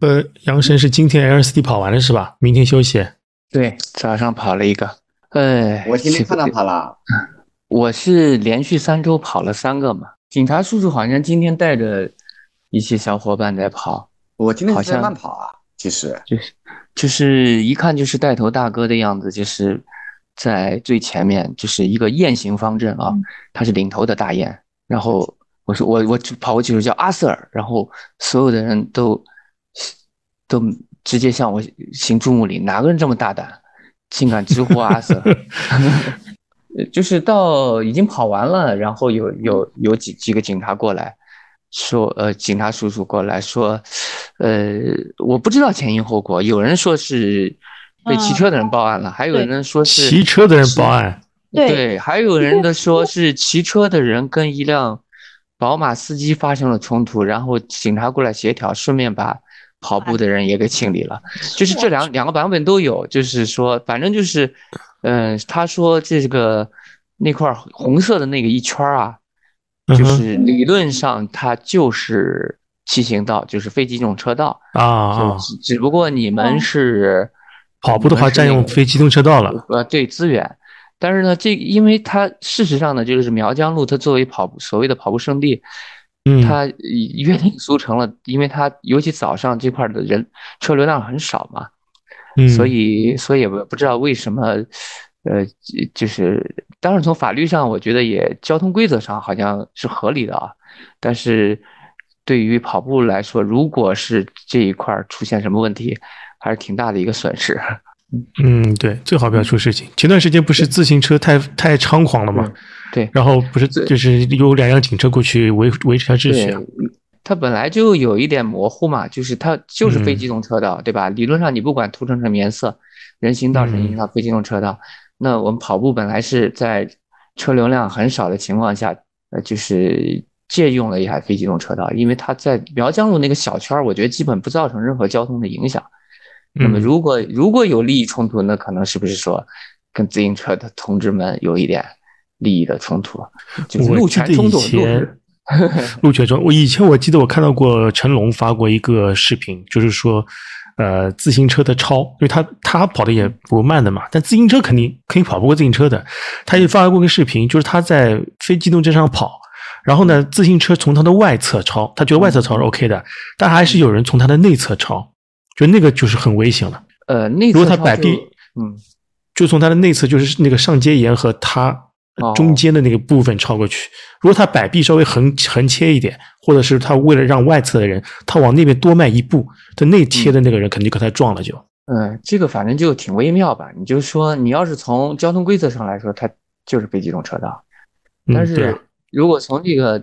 呃，杨神是今天 L S D 跑完了是吧？明天休息。对，早上跑了一个。哎，我今天看到跑了。我是连续三周跑了三个嘛。警察叔叔好像今天带着一些小伙伴在跑。我今天好像慢跑啊，其实就是就是一看就是带头大哥的样子，就是在最前面，就是一个雁行方阵啊，他是领头的大雁。然后我说我我跑过去时候叫阿 Sir，，然后所有的人都。都直接向我行注目礼，哪个人这么大胆，竟敢直呼阿 Sir？就是到已经跑完了，然后有有有几几个警察过来，说呃，警察叔叔过来说，呃，我不知道前因后果，有人说是被骑车的人报案了，还有人说是骑车的人报案，对，还有人的说是骑车的人跟一辆宝马司机发生了冲突，然后警察过来协调，顺便把。跑步的人也给清理了，就是这两两个版本都有，就是说，反正就是，嗯，他说这个那块红色的那个一圈啊，就是理论上它就是骑行道，就是非机动车道啊，只。不过你们是跑步的话占用非机动车道了，呃，对资源，但是呢，这因为它事实上呢，就是苗江路它作为跑步所谓的跑步圣地。嗯，他约定俗成了，因为他尤其早上这块的人车流量很少嘛，嗯，所以所以也不知道为什么，呃，就是当然从法律上，我觉得也交通规则上好像是合理的啊，但是对于跑步来说，如果是这一块出现什么问题，还是挺大的一个损失。嗯，对，最好不要出事情。前段时间不是自行车太太猖狂了吗？对，然后不是就是有两辆警车过去维维持下秩序。它本来就有一点模糊嘛，就是它就是非机动车道，对吧？理论上你不管涂成什么颜色，人行道、人行道、非机动车道，那我们跑步本来是在车流量很少的情况下，呃，就是借用了一下非机动车道，因为它在苗江路那个小圈我觉得基本不造成任何交通的影响。那么如果如果有利益冲突，那可能是不是说跟自行车的同志们有一点？利益的冲突，就是路权冲突。路权冲，我以前我记得我看到过成龙发过一个视频，就是说，呃，自行车的超，因为他他跑的也不慢的嘛，但自行车肯定肯定跑不过自行车的。他也发过个视频，就是他在非机动车上跑，然后呢，自行车从他的外侧超，他觉得外侧超是 OK 的，但还是有人从他的内侧超，就那个就是很危险了。呃，内侧如果他摆臂，嗯，就从他的内侧，就是那个上街沿和他。中间的那个部分超过去，如果他摆臂稍微横横切一点，或者是他为了让外侧的人他往那边多迈一步，他内切的那个人肯定跟他撞了就。嗯，这个反正就挺微妙吧。你就说，你要是从交通规则上来说，它就是非机动车道，但是如果从这个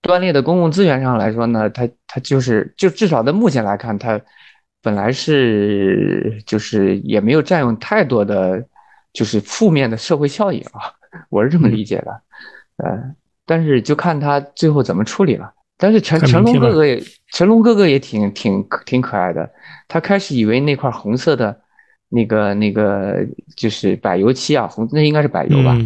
断裂的公共资源上来说呢，它它就是就至少在目前来看，它本来是就是也没有占用太多的就是负面的社会效应啊。我是这么理解的，呃，但是就看他最后怎么处理了。但是成成龙哥哥也，成龙哥哥也挺挺挺可爱的。他开始以为那块红色的，那个那个就是柏油漆啊，红那应该是柏油吧，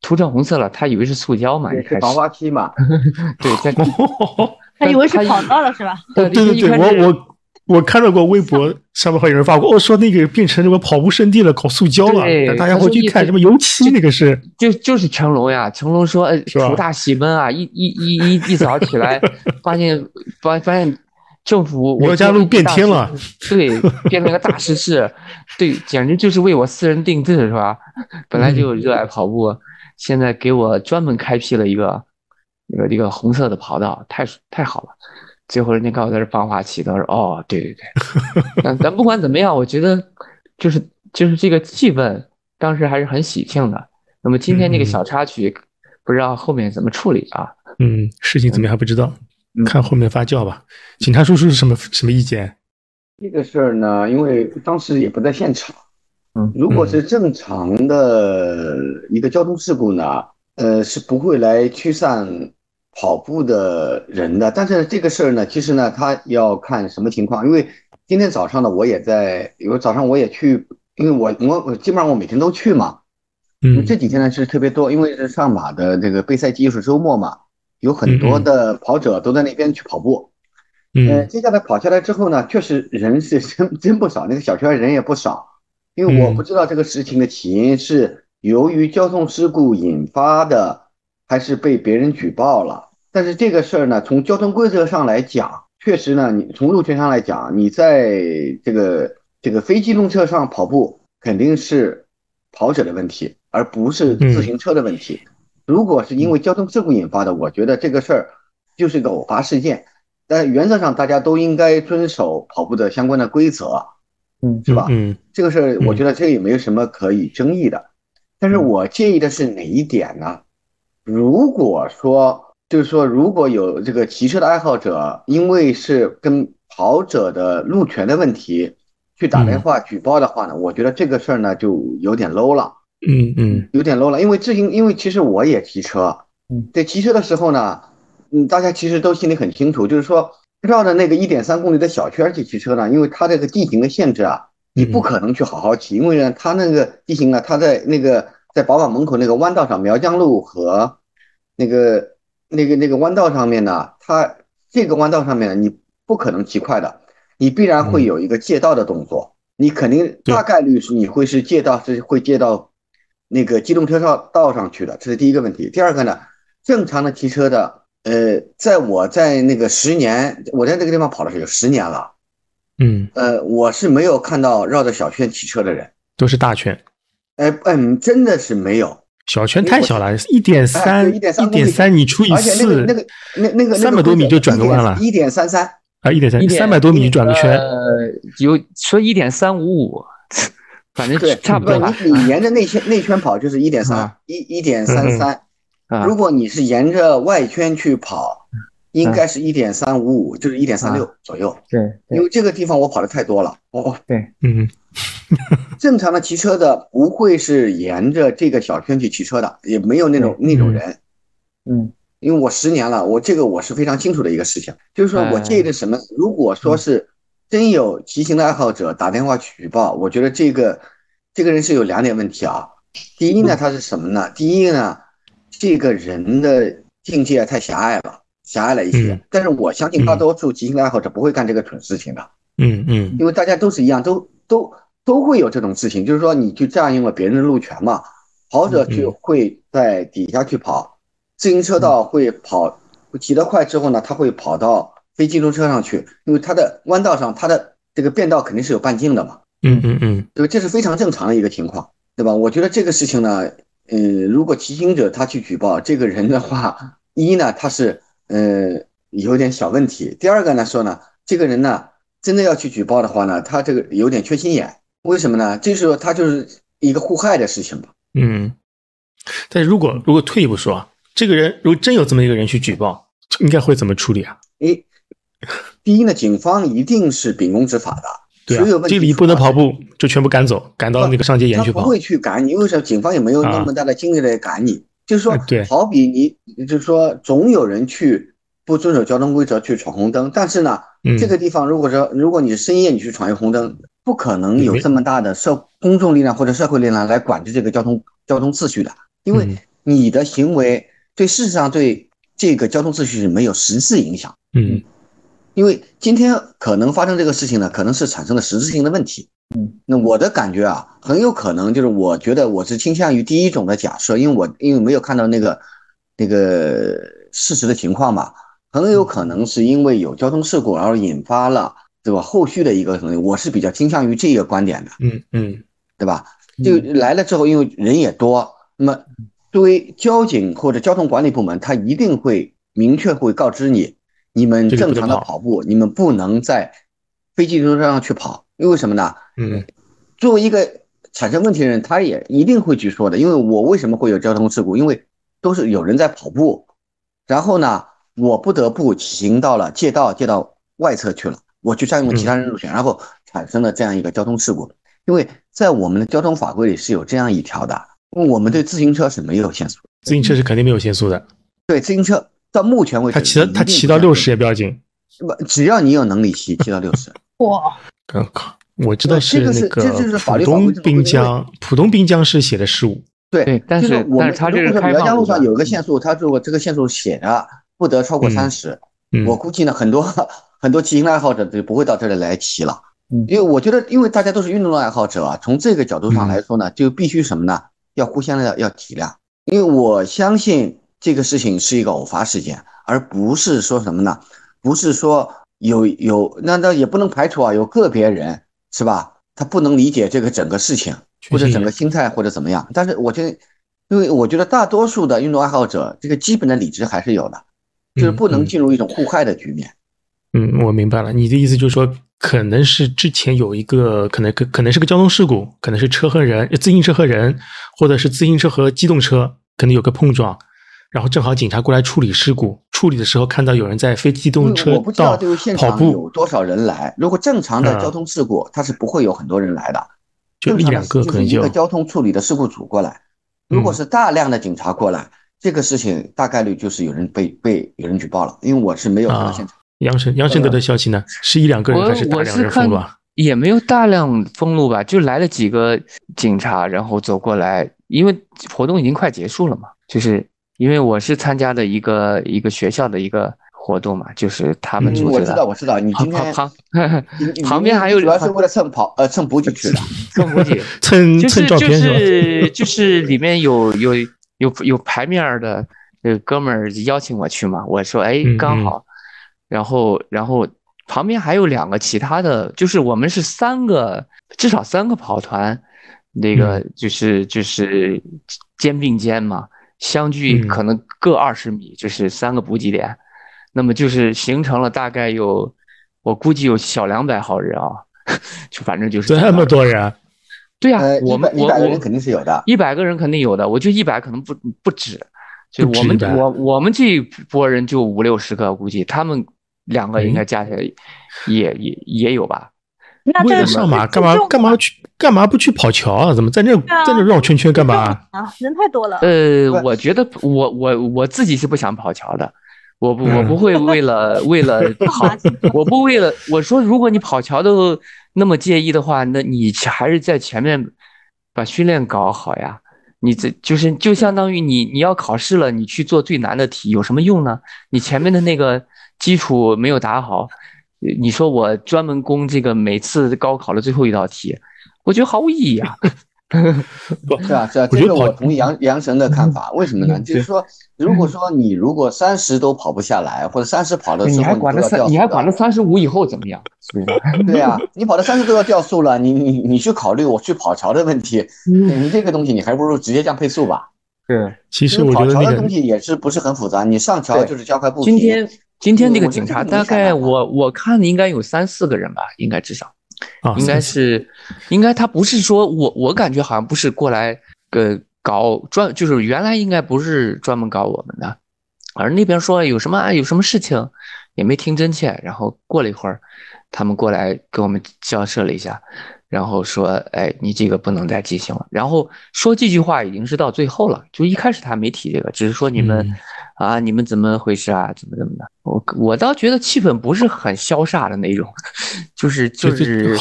涂成红色了，他以为是塑胶嘛，是防滑漆嘛。对，在 他以为是跑道了是吧？对对对，我我。我看到过微博上面好有人发过，哦说那个变成什么跑步圣地了，搞塑胶了，大家回去看什么油漆那个是，就就是成龙呀，成龙说，呃，福大喜奔啊，一一一一一早起来，发现发发现政府我家路变天了，对，变成个大实 事，对，简直就是为我私人定制是吧？本来就热爱跑步，现在给我专门开辟了一个一个一个红色的跑道，太太好了。最后人家告诉他是防滑器，他说：“哦，对对对。”但但不管怎么样，我觉得就是就是这个气氛当时还是很喜庆的。那么今天这个小插曲，不知道后面怎么处理啊？嗯，事情怎么样还不知道，看后面发酵吧。警察叔叔是什么什么意见？这个事儿呢，因为当时也不在现场。嗯，如果是正常的一个交通事故呢，呃，是不会来驱散。跑步的人的，但是这个事儿呢，其实呢，他要看什么情况。因为今天早上呢，我也在，因为早上我也去，因为我我我基本上我每天都去嘛。嗯。这几天呢是特别多，因为是上马的这个备赛季又是周末嘛，有很多的跑者都在那边去跑步。嗯，接下来跑下来之后呢，确实人是真真不少，那个小圈人也不少。因为我不知道这个事情的起因是由于交通事故引发的，还是被别人举报了。但是这个事儿呢，从交通规则上来讲，确实呢，你从路权上来讲，你在这个这个非机动车上跑步，肯定是跑者的问题，而不是自行车的问题。如果是因为交通事故引发的，我觉得这个事儿就是一个偶发事件。但原则上，大家都应该遵守跑步的相关的规则，嗯，是吧？嗯，这个事儿，我觉得这个也没有什么可以争议的。但是我介意的是哪一点呢？如果说，就是说，如果有这个骑车的爱好者，因为是跟跑者的路权的问题去打电话举报的话呢，我觉得这个事儿呢就有点 low 了。嗯嗯，有点 low 了，因为自行，因为其实我也骑车，嗯，在骑车的时候呢。嗯，大家其实都心里很清楚，就是说绕着那个一点三公里的小圈去骑车呢，因为它这个地形的限制啊，你不可能去好好骑，因为呢，它那个地形啊，它在那个在宝马门口那个弯道上，苗江路和那个那个那个弯道上面呢，它这个弯道上面呢，你不可能骑快的，你必然会有一个借道的动作，你肯定大概率是你会是借道是会借到那个机动车道道上去的，这是第一个问题。第二个呢，正常的骑车的。呃，在我在那个十年，我在那个地方跑的是有十年了，嗯，呃，我是没有看到绕着小圈骑车的人，都是大圈，哎，嗯，真的是没有，小圈太小了，一点三，一点三，一点三，你除以四，那个那那个三百多米就转个弯了，一点三三啊，一点三，三百多米转个圈，呃，有说一点三五五，反正差不多，你你沿着内圈内圈跑就是一点三，一一点三三。如果你是沿着外圈去跑，应该是一点三五五，就是一点三六左右。对，因为这个地方我跑的太多了。哦，对，嗯，正常的骑车的不会是沿着这个小圈去骑车的，也没有那种那种人。嗯，因为我十年了，我这个我是非常清楚的一个事情，就是说我介意的什么？如果说是真有骑行的爱好者打电话举报，我觉得这个这个人是有两点问题啊。第一呢，他是什么呢？第一呢？这个人的境界太狭隘了，狭隘了一些。但是我相信大多数骑行的爱好者不会干这个蠢事情的。嗯嗯，因为大家都是一样，都都都会有这种事情，就是说你去占用了别人的路权嘛。跑者就会在底下去跑，自行车道会跑，骑得快之后呢，他会跑到非机动车上去，因为他的弯道上，他的这个变道肯定是有半径的嘛。嗯嗯嗯，对，这是非常正常的一个情况，对吧？我觉得这个事情呢。嗯，如果骑行者他去举报这个人的话，一呢他是呃有点小问题，第二个呢说呢，这个人呢真的要去举报的话呢，他这个有点缺心眼，为什么呢？这时候他就是一个互害的事情吧。嗯，但如果如果退一步说，这个人如果真有这么一个人去举报，应该会怎么处理啊？诶，第一呢，警方一定是秉公执法的。对啊，这里不能跑步，就全部赶走，赶到那个上街沿去跑。不会去赶你，为什么？警方也没有那么大的精力来赶你。就是说，对，好比你，就是说，总有人去不遵守交通规则去闯红灯，但是呢，这个地方如果说，如果你是深夜你去闯一个红灯，不可能有这么大的社公众力量或者社会力量来管制这个交通交通秩序的，因为你的行为对事实上对这个交通秩序是没有实质影响。嗯。因为今天可能发生这个事情呢，可能是产生了实质性的问题。嗯，那我的感觉啊，很有可能就是我觉得我是倾向于第一种的假设，因为我因为没有看到那个那个事实的情况嘛，很有可能是因为有交通事故而引发了对吧？后续的一个东西，我是比较倾向于这个观点的。嗯嗯，对吧？就来了之后，因为人也多，那么作为交警或者交通管理部门，他一定会明确会告知你。你们正常的跑步，你们不能在非机动车上去跑，因为什么呢？嗯，作为一个产生问题的人，他也一定会去说的。因为我为什么会有交通事故？因为都是有人在跑步，然后呢，我不得不行到了借道，借到外侧去了，我去占用了其他人路权，然后产生了这样一个交通事故。因为在我们的交通法规里是有这样一条的，我们对自行车是没有限速，自行车是肯定没有限速的。对自行车。到目前为止，他骑到他骑到六十也不要紧，不，只要你有能力骑，骑到六十。哇！我靠！我知道是那个浦东滨江，浦东滨江是写的十五。对，但是但是他这个苗江路上有一个限速，他如果这个限速写的不得超过三十，我估计呢，很多很多骑行爱好者就不会到这里来骑了。因为我觉得，因为大家都是运动爱好者啊，从这个角度上来说呢，就必须什么呢？要互相的要体谅。因为我相信这个事情是一个偶发事件，而不是说什么呢？不是说有有那那也不能排除啊，有个别人是吧？他不能理解这个整个事情，或者整个心态或者怎么样。但是我觉得，因为我觉得大多数的运动爱好者，这个基本的理智还是有的，就是不能进入一种互害的局面。嗯，我明白了，你的意思就是说。可能是之前有一个，可能可可能是个交通事故，可能是车和人，自行车和人，或者是自行车和机动车，可能有个碰撞，然后正好警察过来处理事故，处理的时候看到有人在非机动车道跑步，有多少人来？如果正常的交通事故，它是不会有很多人来的，就一两个可能就一个交通处理的事故组过来。如果是大量的警察过来，这个事情大概率就是有人被被有人举报了，因为我是没有到现场。杨生杨生得的消息呢？是一两个人还是大量人封路啊？也没有大量封路吧，就来了几个警察，然后走过来。因为活动已经快结束了嘛，就是因为我是参加的一个一个学校的一个活动嘛，就是他们组织的。我知道，我知道，你今天旁 旁边还有主要是为了蹭跑呃蹭补给去的，蹭补给 蹭蹭照片是 就是里面有有有有牌面的呃哥们儿邀请我去嘛，我说哎刚好。然后，然后旁边还有两个其他的，就是我们是三个，至少三个跑团，那个就是就是肩并肩嘛，相距可能各二十米，就是三个补给点，那么就是形成了大概有，我估计有小两百号人啊，就反正就是这么多人，对呀，我们一百个人肯定是有的，一百个人肯定有的，我就一百可能不不止，就我们我我们这一波人就五六十个，估计他们。两个应该加起来也也也有吧？为了上马干嘛干嘛去干嘛不去跑桥啊？怎么在那在那绕圈圈干嘛啊？人太多了。呃，我觉得我我我自己是不想跑桥的，我不我不会为了 为了跑，我不为了我说，如果你跑桥都那么介意的话，那你还是在前面把训练搞好呀。你这就是就相当于你你要考试了，你去做最难的题有什么用呢？你前面的那个。基础没有打好，你说我专门攻这个每次高考的最后一道题，我觉得毫无意义啊。是啊是啊，这个我同意杨杨神的看法。为什么呢？就是说，如果说你如果三十都跑不下来，或者三十跑的时候，你还管那三，你还管那三十五以后怎么样？对呀，你跑到三十都要掉速了，你你你去考虑我去跑桥的问题，你这个东西你还不如直接降配速吧。对，其实我觉得跑桥的东西也是不是很复杂，你上桥就是加快步频。今天。今天这个警察大概我我看应该有三四个人吧，应该至少，应该是，应该他不是说我我感觉好像不是过来呃搞专，就是原来应该不是专门搞我们的，而那边说有什么有什么事情也没听真切，然后过了一会儿，他们过来跟我们交涉了一下。然后说，哎，你这个不能再进行了。然后说这句话已经是到最后了，就一开始他没提这个，只是说你们，啊，你们怎么回事啊？怎么怎么的？我我倒觉得气氛不是很潇洒的那种，就是就是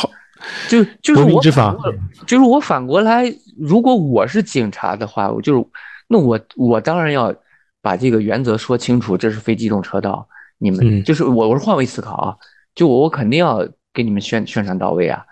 就就是我反过，就是我反过来，如果我是警察的话，我就是那我我当然要把这个原则说清楚，这是非机动车道，你们就是我我是换位思考啊，就我我肯定要给你们宣宣传到位啊。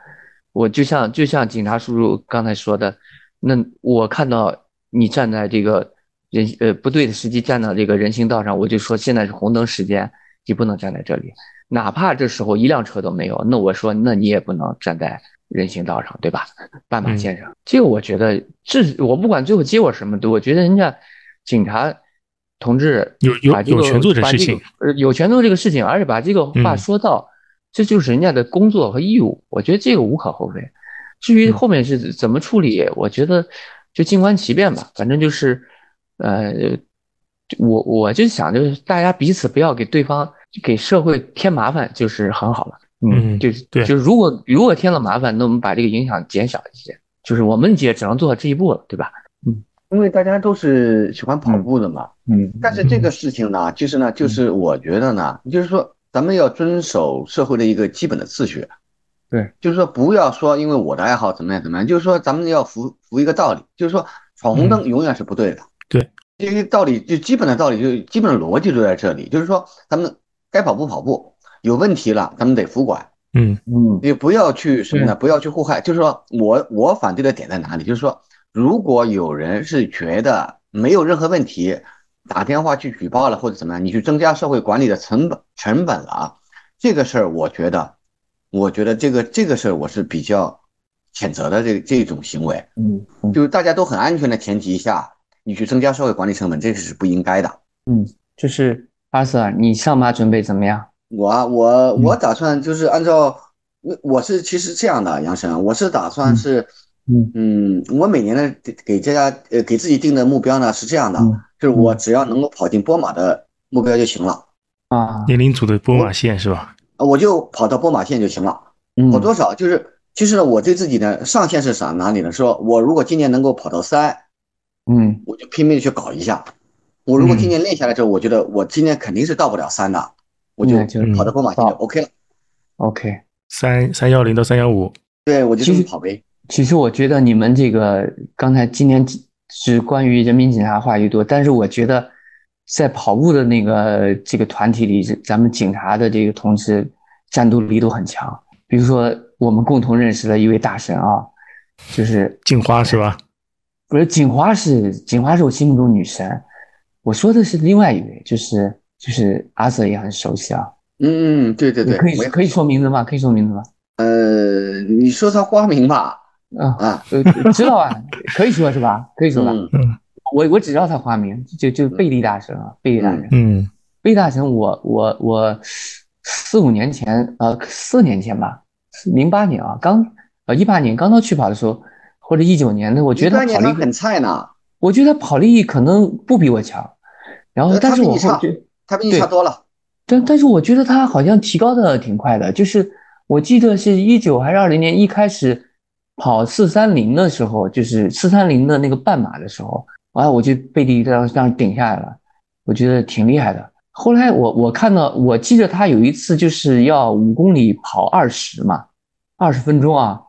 我就像就像警察叔叔刚才说的，那我看到你站在这个人呃不对的时机站到这个人行道上，我就说现在是红灯时间，你不能站在这里，哪怕这时候一辆车都没有，那我说那你也不能站在人行道上，对吧？斑马线上，这个我觉得这我不管最后结果什么，我觉得人家警察同志有有有权做这事情，呃有权做这个事情，而且把这个话说到。这就是人家的工作和义务，我觉得这个无可厚非。至于后面是怎么处理，我觉得就静观其变吧。反正就是，呃，我我就想，就是大家彼此不要给对方、给社会添麻烦，就是很好了。嗯，就是对，就是如果如果添了麻烦，那我们把这个影响减小一些。就是我们也只能做到这一步了，对吧？嗯，因为大家都是喜欢跑步的嘛。嗯，但是这个事情呢，其实呢，就是我觉得呢，就是说。咱们要遵守社会的一个基本的秩序，对，就是说不要说因为我的爱好怎么样怎么样，就是说咱们要服服一个道理，就是说闯红灯永远是不对的，对，这个道理就基本的道理就基本的逻辑就在这里，就是说咱们该跑步跑步，有问题了，咱们得服管。嗯嗯也不要去什么呢？不要去祸害。就是说我我反对的点在哪里？就是说，如果有人是觉得没有任何问题，打电话去举报了或者怎么样，你去增加社会管理的成本成本了啊，这个事儿我觉得，我觉得这个这个事儿我是比较谴责的这这种行为。嗯嗯。就是大家都很安全的前提下，你去增加社会管理成本，这个是不应该的。嗯，就是阿 Sir，你上马准备怎么样？我啊，我我打算就是按照，我我是其实这样的，杨生，我是打算是，嗯。嗯，我每年呢给给大家呃给自己定的目标呢是这样的，嗯就是我只要能够跑进波马的目标就行了，啊，年龄组的波马线是吧？啊我就跑到波马线就行了，嗯跑多少就是其实呢我对自己的上限是啥哪里呢？说我如果今年能够跑到三，嗯我就拼命的去搞一下。我如果今嗯年练下来之后，我觉得我今年肯定是到不了三的，我就跑到波马线就 OK 了。，OK。三三幺零到三幺五，对，我就这其实么跑呗。其实我觉得你们这个刚才今天是关于人民警察话语多，但是我觉得在跑步的那个这个团体里，咱们警察的这个同志战斗力都很强。比如说我们共同认识的一位大神啊，就是警花是吧？不是警花是警花是我心目中女神，我说的是另外一位，就是就是阿 Sir 也很熟悉啊，嗯嗯，对对对，可以可以说名字吗？可以说名字吗？呃，你说他花名吧？啊，啊，呃，知道啊，可以说是吧？可以说吧？嗯。我我只知道他花名，就就贝利大神啊，贝利大神，嗯。贝利大神我，我我四五年前，呃，四年前吧，零八年啊，刚呃一八年刚到去跑的时候，或者一九年的，我觉得他跑力很菜呢，我觉得他跑力可能不比我强，然后呃但是他比你差我后觉他比你差多了。但但是我觉得他好像提高的挺快的，就是我记得是一九还是二零年一开始跑四三零的时候，就是四三零的那个半马的时候，啊，我就被第一这样这样顶下来了，我觉得挺厉害的。后来我我看到，我记得他有一次就是要五公里跑二十嘛，二十分钟啊，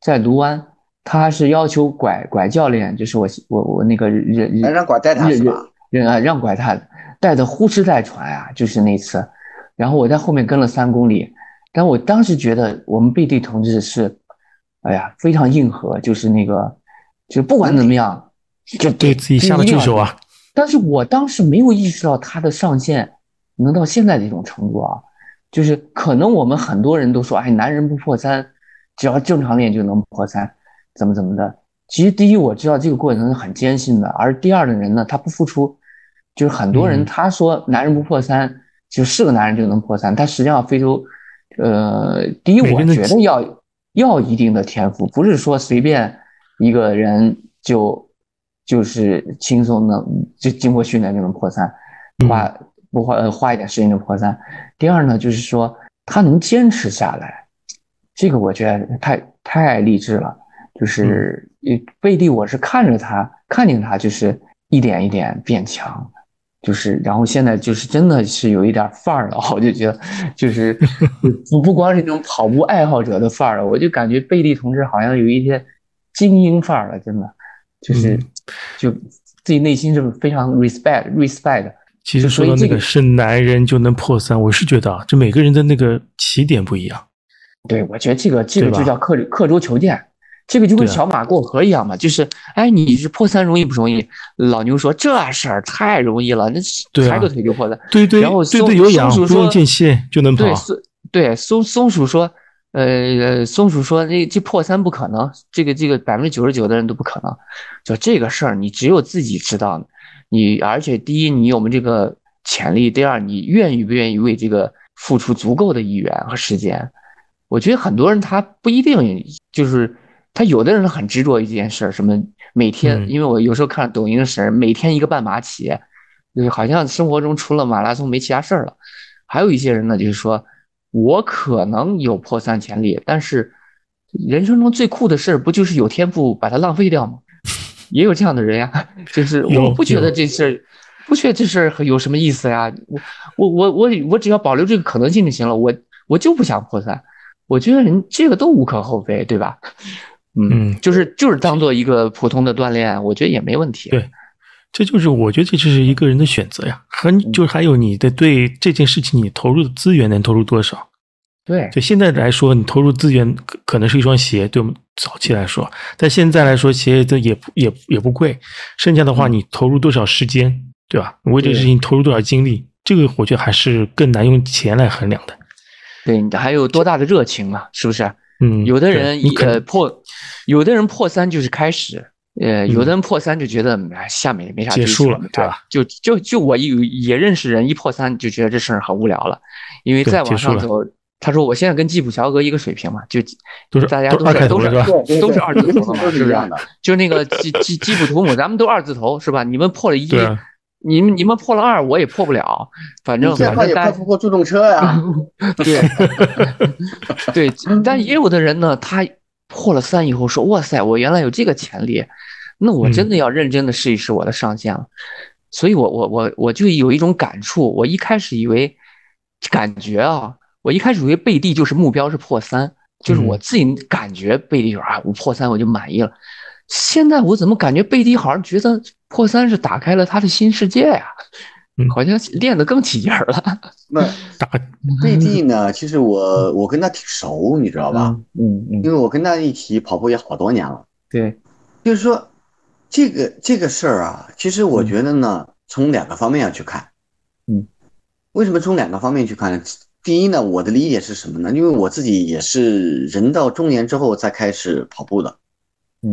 在卢湾，他是要求拐拐教练，就是我我我那个人哎让拐带他是吧？人啊，让拐他带的呼哧带喘啊，就是那次，然后我在后面跟了三公里，但我当时觉得我们贝蒂同志是，哎呀，非常硬核，就是那个，就是不管怎么样，就对自己下了一定要救手啊。但是我当时没有意识到他的上限能到现在这种程度啊，就是可能我们很多人都说，哎，男人不破三，只要正常练就能破三，怎么怎么的。其实第一，我知道这个过程是很艰辛的，而第二的人呢，他不付出，就是很多人嗯他说男人不破三，就是个男人就能破三，但实际上非洲，呃，第一，我觉得要要一定的天赋，不是说随便一个人就就是轻松的就经过训练就能破三，嗯花不花呃花一点时间就破三。第二呢，就是说他能坚持下来，这个我觉得太太励志了。就是呃贝蒂，我是看着他看见他就是一点一点变强，就是然后现在就是真的是有一点范儿了，我就觉得就是 不不光是那种跑步爱好者的范儿了，我就感觉贝利同志好像有一些精英范儿了，真的就是嗯就自己内心是非常 respect respect。其实说这个到那个是男人就能破三，我是觉得啊，这每个人的那个起点不一样。对，我觉得这个这个就叫刻刻舟求剑，这个就跟小马过河一样嘛，就是哎，你是破三容易不容易？老牛说这事儿太容易了，那抬个腿就破三。对对然后松对对，有氧松鼠说不用间歇就能跑对。松对松松鼠说，呃，松鼠说那这破三不可能，这个这个百分之九十九的人都不可能。就这个事儿，你只有自己知道。你而且第一，你有没有这个潜力？第二，你愿意不愿意为这个付出足够的意愿和时间？我觉得很多人他不一定就是他有的人很执着一件事儿，什么每天，嗯因为我有时候看抖音的时候，每天一个半马起，就是好像生活中除了马拉松没其他事儿了。还有一些人呢，就是说我可能有破三潜力，但是人生中最酷的事儿不就是有天赋把它浪费掉吗？也有这样的人呀，就是我不觉得这事儿，不觉得这事儿有什么意思呀？我我我我我只要保留这个可能性就行了，我我就不想破三。我觉得人这个都无可厚非，对吧？嗯，嗯就是就是当做一个普通的锻炼，我觉得也没问题。对这就是我觉得这就是一个人的选择呀，和就是还有你的对这件事情你投入的资源能投入多少。对，就现在来说，你投入资源可可能是一双鞋，对我们早期来说，但现在来说，鞋子也也也不贵。剩下的话，你投入多少时间，对吧？为这个事情投入多少精力，这个我觉得还是更难用钱来衡量的。对，你还有多大的热情嘛？是不是？嗯，有的人呃破，有的人破三就是开始，呃，有的人破三就觉得下面也没啥结束了，对吧？就就就我有也认识人，一破三就觉得这事儿很无聊了，因为再往上走。他说：“我现在跟基普乔格一个水平嘛，就都是大家都是都是都是二字头的嘛，是不是？就那个基基基普图姆，咱们都二字头是吧？你们破了一，你们你们破了二，我也破不了。反正反正也破不过助动车呀。对对，但也有的人呢，他破了三以后说：哇塞，我原来有这个潜力，那我真的要认真的试一试我的上限了。所以我我我我就有一种感触，我一开始以为感觉啊。”我一开始以为贝蒂就是目标是破三，就是我自己感觉贝蒂就是啊，我破三我就满意了。现在我怎么感觉贝蒂好像觉得破三是打开了他的新世界呀？好像练得更起劲儿了。那打贝蒂呢？其实我我跟他挺熟，你知道吧？嗯嗯。因为我跟他一起跑步也好多年了。对，就是说这个这个事儿啊，其实我觉得呢，从两个方面要去看。嗯。为什么从两个方面去看呢？第一呢，我的理解是什么呢？因为我自己也是人到中年之后才开始跑步的，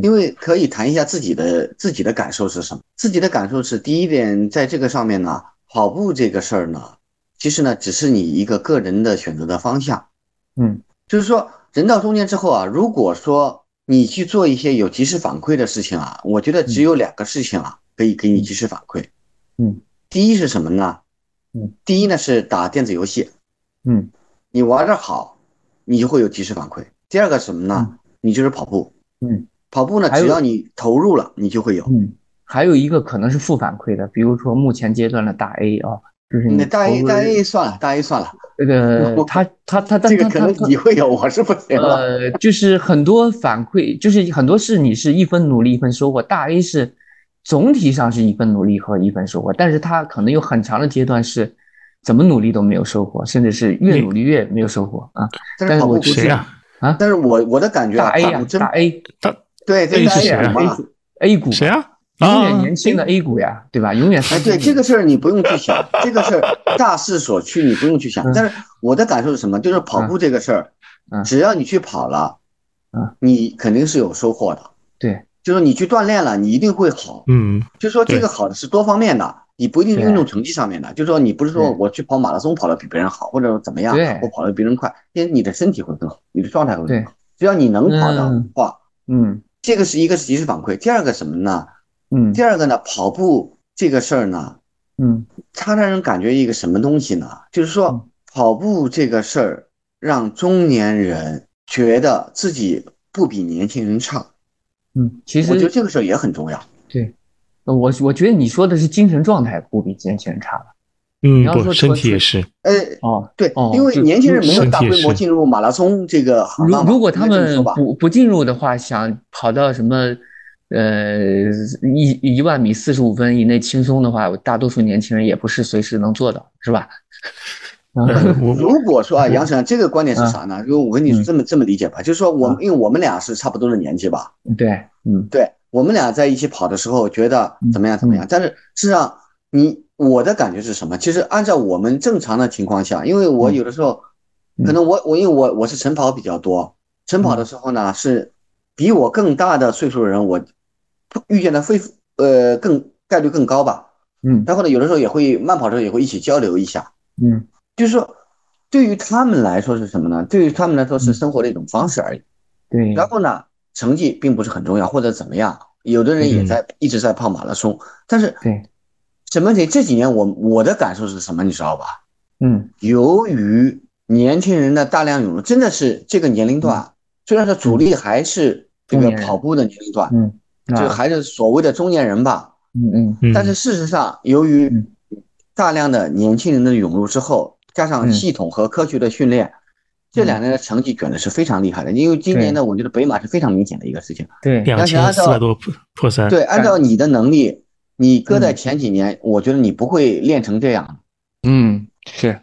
因为可以谈一下自己的自己的感受是什么。自己的感受是，第一点，在这个上面呢，跑步这个事儿呢，其实呢，只是你一个个人的选择的方向。嗯，就是说，人到中年之后啊，如果说你去做一些有及时反馈的事情啊，我觉得只有两个事情啊，可以给你及时反馈。嗯，第一是什么呢？嗯，第一呢是打电子游戏。嗯，你玩的好，你就会有及时反馈。第二个什么呢？你就是跑步。嗯，跑步呢，只要你投入了，你就会有。嗯，还有一个可能是负反馈的，比如说目前阶段的大 A 啊，就是你大 A 大 A 算了，大 A 算了。这个 他他他这个可能你会有，我是不行了。呃，就是很多反馈，就是很多事你是一分努力一分收获。大 A 是总体上是一分努力和一分收获，但是他可能有很长的阶段是。怎么努力都没有收获，甚至是越努力越没有收获啊！但是我谁呀？啊！但是我我的感觉大 A 呀，大 A，大对 A 是谁啊？A 股谁啊？永远年轻的 A 股呀，对吧？永远哎，对这个事儿你不用去想，这个事儿 大势所趋，你不用去想。但是我的感受是什么？就是跑步这个事儿，只要你去跑了，啊，你肯定是有收获的。对，就是你去锻炼了，你一定会好。嗯，就说这个好的是多方面的。你不一定运动成绩上面的，就是说你不是说我去跑马拉松跑的比别人好，或者怎么样，我跑的比别人快，因为你的身体会更好，你的状态会更好。只要你能跑的话，嗯，这个是一个是及时反馈，第二个什么呢？嗯，第二个呢，跑步这个事儿呢，嗯，它让人感觉一个什么东西呢？就是说跑步这个事儿让中年人觉得自己不比年轻人差。嗯，其实我觉得这个事儿也很重要。对。我我觉得你说的是精神状态不比年轻人差吧？嗯，不，身体也是。呃，哦，对，因为年轻人没有大规模进入马拉松这个行当。如如果他们不不进入的话，想跑到什么呃一一万米四十五分以内轻松的话，大多数年轻人也不是随时能做到，是吧？如果说啊，杨晨，这个观点是啥呢？因为我跟你这么这么理解吧，就是说我们因为我们俩是差不多的年纪吧？对，嗯，对。我们俩在一起跑的时候，觉得怎么样怎么样？但是事实上，你我的感觉是什么？其实按照我们正常的情况下，因为我有的时候，可能我我因为我我是晨跑比较多，晨跑的时候呢，是比我更大的岁数的人，我遇见的会呃更概率更高吧。嗯，然后呢，有的时候也会慢跑的时候也会一起交流一下。嗯，就是说，对于他们来说是什么呢？对于他们来说是生活的一种方式而已。对，然后呢？成绩并不是很重要，或者怎么样？有的人也在一直在跑马拉松，但是对，什么？题这几年我我的感受是什么？你知道吧？嗯，由于年轻人的大量涌入，真的是这个年龄段，虽然说主力还是这个跑步的年龄段，嗯，就还是所谓的中年人吧，嗯嗯，但是事实上，由于大量的年轻人的涌入之后，加上系统和科学的训练。这两年的成绩卷的是非常厉害的，因为今年呢，我觉得北马是非常明显的一个事情。对，两千四百多破破三。对，按照你的能力，你搁在前几年，我觉得你不会练成这样。嗯，是，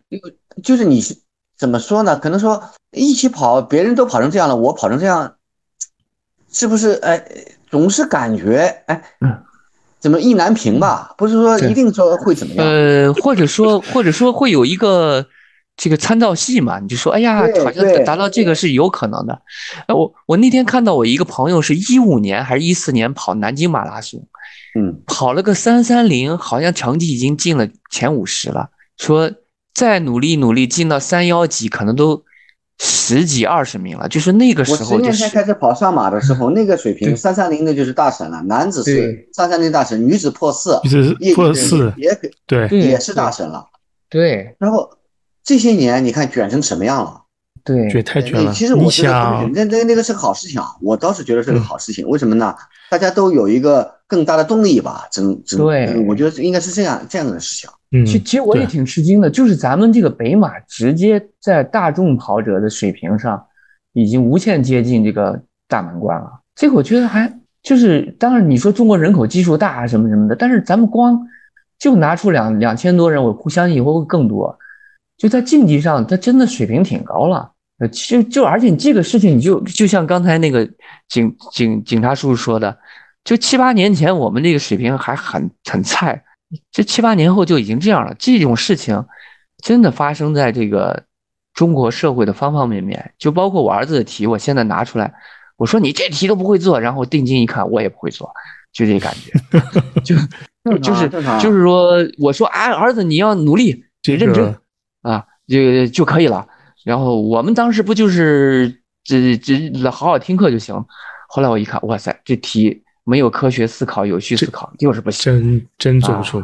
就是你是怎么说呢？可能说一起跑，别人都跑成这样了，我跑成这样，是不是？哎，总是感觉哎，怎么意难平吧？不是说一定说会怎么样？呃，或者说，或者说会有一个。这个参照系嘛，你就说，哎呀，好像达到这个是有可能的。哎，我我那天看到我一个朋友是一五年还是一四年跑南京马拉松，嗯，跑了个三三零，好像成绩已经进了前五十了。说再努力努力进到三幺几，可能都十几二十名了。就是那个时候，我十年前开始跑上马的时候，那个水平三三零的就是大神了。男子是三三零大神，女子破四，女子破四也对，也是大神了。对，然后。这些年你看卷成什么样了？对，卷太卷了。其实我觉得那那那个是个好事情啊，我倒是觉得是个好事情。为什么呢？大家都有一个更大的动力吧。真真，对，我觉得应该是这样这样的事情。嗯，其其实我也挺吃惊的，就是咱们这个北马直接在大众跑者的水平上，已经无限接近这个大满贯了。这个我觉得还就是，当然你说中国人口基数大什么什么的，但是咱们光就拿出两两千多人，我相信以后会更多。就在竞技上，他真的水平挺高了。呃，其实就而且你这个事情，你就就像刚才那个警警警察叔叔说的，就七八年前我们这个水平还很很菜，这七八年后就已经这样了。这种事情真的发生在这个中国社会的方方面面，就包括我儿子的题，我现在拿出来，我说你这题都不会做，然后定睛一看，我也不会做，就这感觉，就 就是就是说，我说啊，儿子你要努力，认真。啊，就就可以了。然后我们当时不就是这这好好听课就行。后来我一看，哇塞，这题没有科学思考、有序思考，就是不行。真真做不出。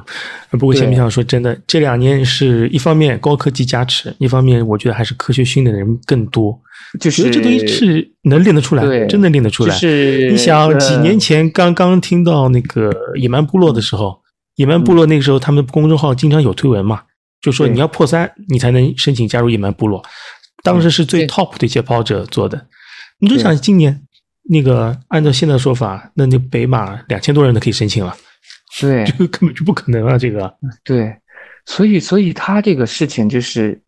不过前面想说，真的，这两年是一方面高科技加持，一方面我觉得还是科学训练的人更多。就是这东西是能练得出来，真的练得出来。是你想几年前刚刚听到那个野蛮部落的时候，野蛮部落那个时候他们公众号经常有推文嘛。就说你要破三，你才能申请加入野蛮部落。当时是最 top 的一些跑者做的。你就想今年那个，按照现在说法，那那北马两千多人都可以申请了。对，这个根本就不可能啊！这个。对，所以所以他这个事情就是，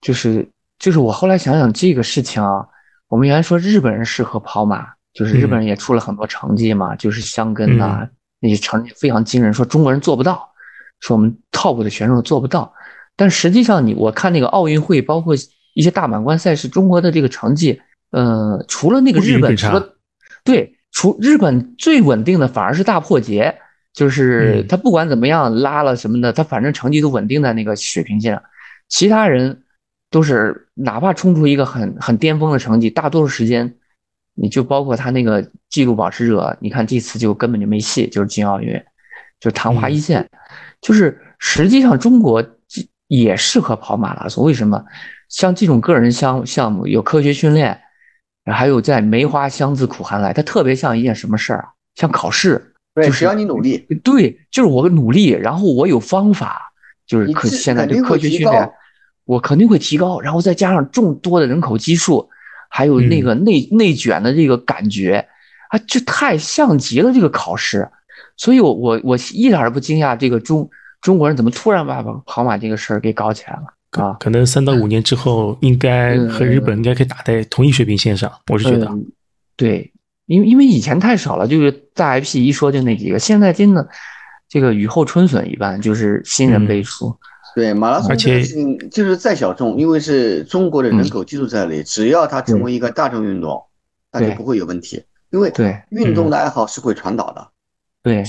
就是就是我后来想想这个事情啊，我们原来说日本人适合跑马，就是日本人也出了很多成绩嘛，就是香根呐那些成绩非常惊人，说中国人做不到，说我们 top 的选手做不到。但实际上，你我看那个奥运会，包括一些大满贯赛事，中国的这个成绩，呃，除了那个日本，除了对，除日本最稳定的反而是大破节，就是他不管怎么样拉了什么的，他反正成绩都稳定在那个水平线上。其他人都是哪怕冲出一个很很巅峰的成绩，大多数时间，你就包括他那个纪录保持者，你看这次就根本就没戏，就是进奥运，就昙花一现，就是实际上中国。也适合跑马拉松，为什么？像这种个人项项目有科学训练，还有在梅花香自苦寒来，它特别像一件什么事儿啊？像考试，对，只要你努力，对，就是我努力，然后我有方法，就是可现在对科学训练，我肯定会提高，然后再加上众多的人口基数，还有那个内内卷的这个感觉，啊，这太像极了这个考试，所以我我我一点儿不惊讶这个中。中国人怎么突然把跑马这个事儿给搞起来了啊？可能三到五年之后，应该和日本应该可以打在同一水平线上。我是觉得，对，因为因为以前太少了，就是大 IP 一说就那几个，现在真的这个雨后春笋一般，就是新人辈出。对马拉松，而且就是再小众，因为是中国的人口基数在那里，只要它成为一个大众运动，那就不会有问题。因为对运动的爱好是会传导的。对，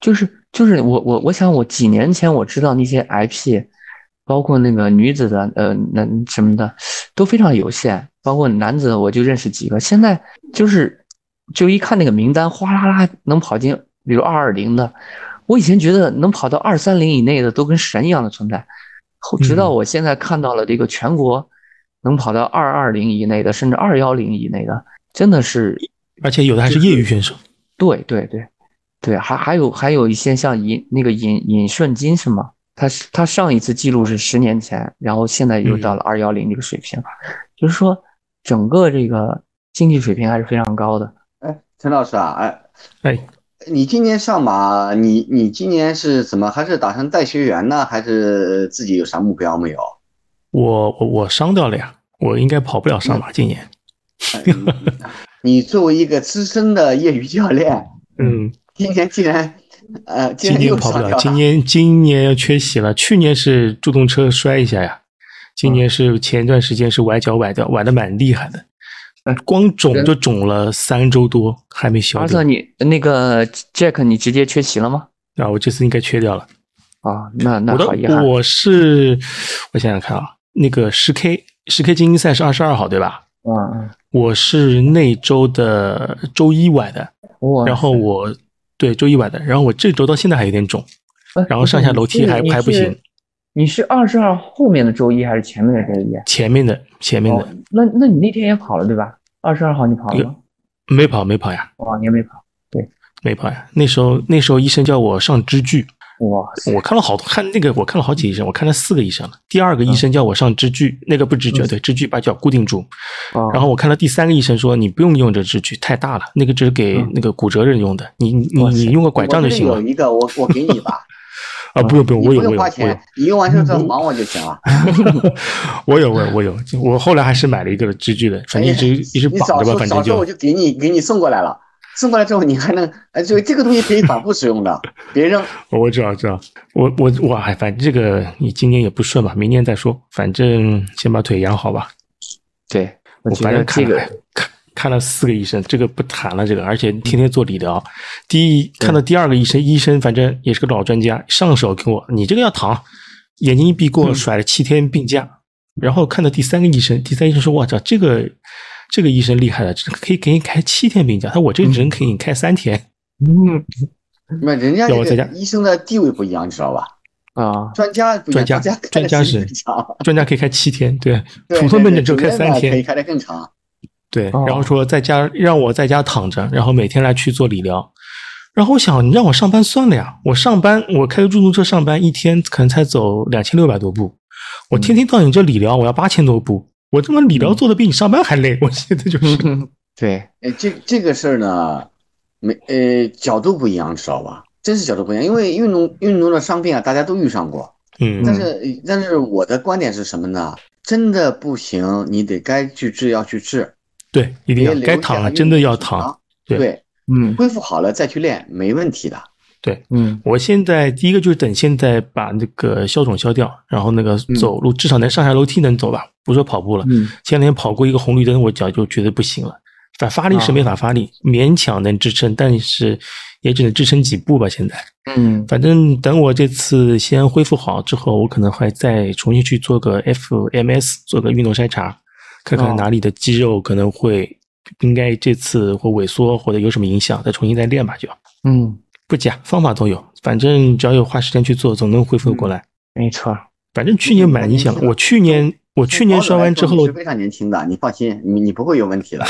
就是。就是我我我想我几年前我知道那些 IP，包括那个女子的呃那什么的都非常有限，包括男子我就认识几个。现在就是就一看那个名单，哗啦啦能跑进，比如二二零的，我以前觉得能跑到二三零以内的都跟神一样的存在，后直到我现在看到了这个全国能跑到二二零以内的，甚至二幺零以内的，真的是，而且有的还是业余选手。对对对。对，还还有还有一些像尹那个尹尹顺金是吗？他是他上一次记录是十年前，然后现在又到了二幺零这个水平，就是说整个这个经济水平还是非常高的。哎，陈老师啊，哎哎，你今年上马，你你今年是怎么？还是打算带学员呢？还是自己有啥目标没有？我我我伤掉了呀，我应该跑不了上马。今年，你作为一个资深的业余教练，嗯，今年竟然呃，今年跑不了，今年今年要缺席了。去年是助动车摔一下呀，今年是前一段时间是崴脚崴掉，崴的蛮厉害的。光肿就肿了三周多，还没消。阿瑟，你那个 Jack，你直接缺席了吗？啊，我这次应该缺掉了。啊，那那好遗憾。我是，我想想看啊，那个十 K 十 K 精英赛是二十二号对吧？嗯嗯。我是那周的周一崴的，然后我对周一崴的，然后我这周到现在还有点肿，然后上下楼梯还还不行。你是二十二后面的周一还是前面的周一？前面的，前面的。那那你那天也跑了对吧？二十二号你跑了吗？没跑，没跑呀。哦，你也没跑。对，没跑呀。那时候那时候医生叫我上支具。哇，我看了好多，看那个我看了好几医生，我看了四个医生了。第二个医生叫我上支具，那个不支具，对，支具把脚固定住。然后我看了第三个医生说你不用用这支具，太大了，那个只是给那个骨折人用的，你你你用个拐杖就行了。有一个，我我给你吧。啊，不用不用，我有我有，花钱，你用完之后再还我就行了。我有我有我有，我后来还是买了一个支具的，反正一直一直绑着吧，反正就。我就给你给你送过来了，送过来之后你还能，哎，就这个东西可以反复使用的，别扔。我知道知道，我我我还反正这个你今年也不顺吧，明年再说，反正先把腿养好吧。对，我反正这个看。看了四个医生，这个不谈了，这个而且天天做理疗。第一看到第二个医生，医生反正也是个老专家，上手给我，你这个要躺，眼睛一闭给我甩了七天病假。然后看到第三个医生，第三医生说：“我操，这个这个医生厉害了，可以给你开七天病假。他说我这个人可以给你开三天。”嗯，那人家这个医生的地位不一样，你知道吧？啊，专家专家专家是专家可以开七天，对，普通病人就开三天，可以开的更长。对，然后说在家让我在家躺着，然后每天来去做理疗。然后我想，你让我上班算了呀，我上班我开个出租车上班，一天可能才走两千六百多步。我天天到你这理疗，我要八千多步，我他妈理疗做的比你上班还累。我现在就是，对，哎，这这个事儿呢，没呃角度不一样，知道吧？真是角度不一样，因为运动运动的伤病啊，大家都遇上过。嗯，但是但是我的观点是什么呢？真的不行，你得该去治要去治。对，一定要该躺了，真的要躺。对，嗯，恢复好了再去练，没问题的。对，嗯，我现在第一个就是等现在把那个消肿消掉，然后那个走路至少能上下楼梯能走吧，不说跑步了。嗯，前两天跑过一个红绿灯，我脚就觉得不行了，反发力是没法发力，勉强能支撑，但是也只能支撑几步吧。现在，嗯，反正等我这次先恢复好之后，我可能会再重新去做个 FMS，做个运动筛查。看看哪里的肌肉可能会应该这次会萎缩或者有什么影响，再重新再练吧，就。嗯，不假，方法都有，反正只要有花时间去做，总能恢复过来。没错，反正去年蛮影响，我去年我去年摔完之后是非常年轻的，你放心，你你不会有问题的。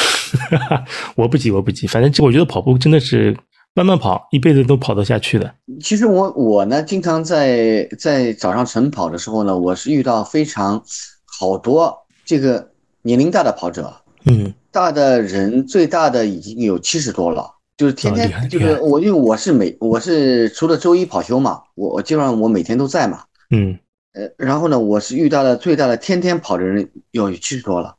我不急，我不急，反正我觉得跑步真的是慢慢跑，一辈子都跑得下去的。其实我我呢，经常在在早上晨跑的时候呢，我是遇到非常好多这个。年龄大的跑者，嗯，大的人最大的已经有七十多了，就是天天就是我，因为我是每我是除了周一跑休嘛，我我基本上我每天都在嘛，嗯，呃，然后呢，我是遇到了最大的天天跑的人有七十多了，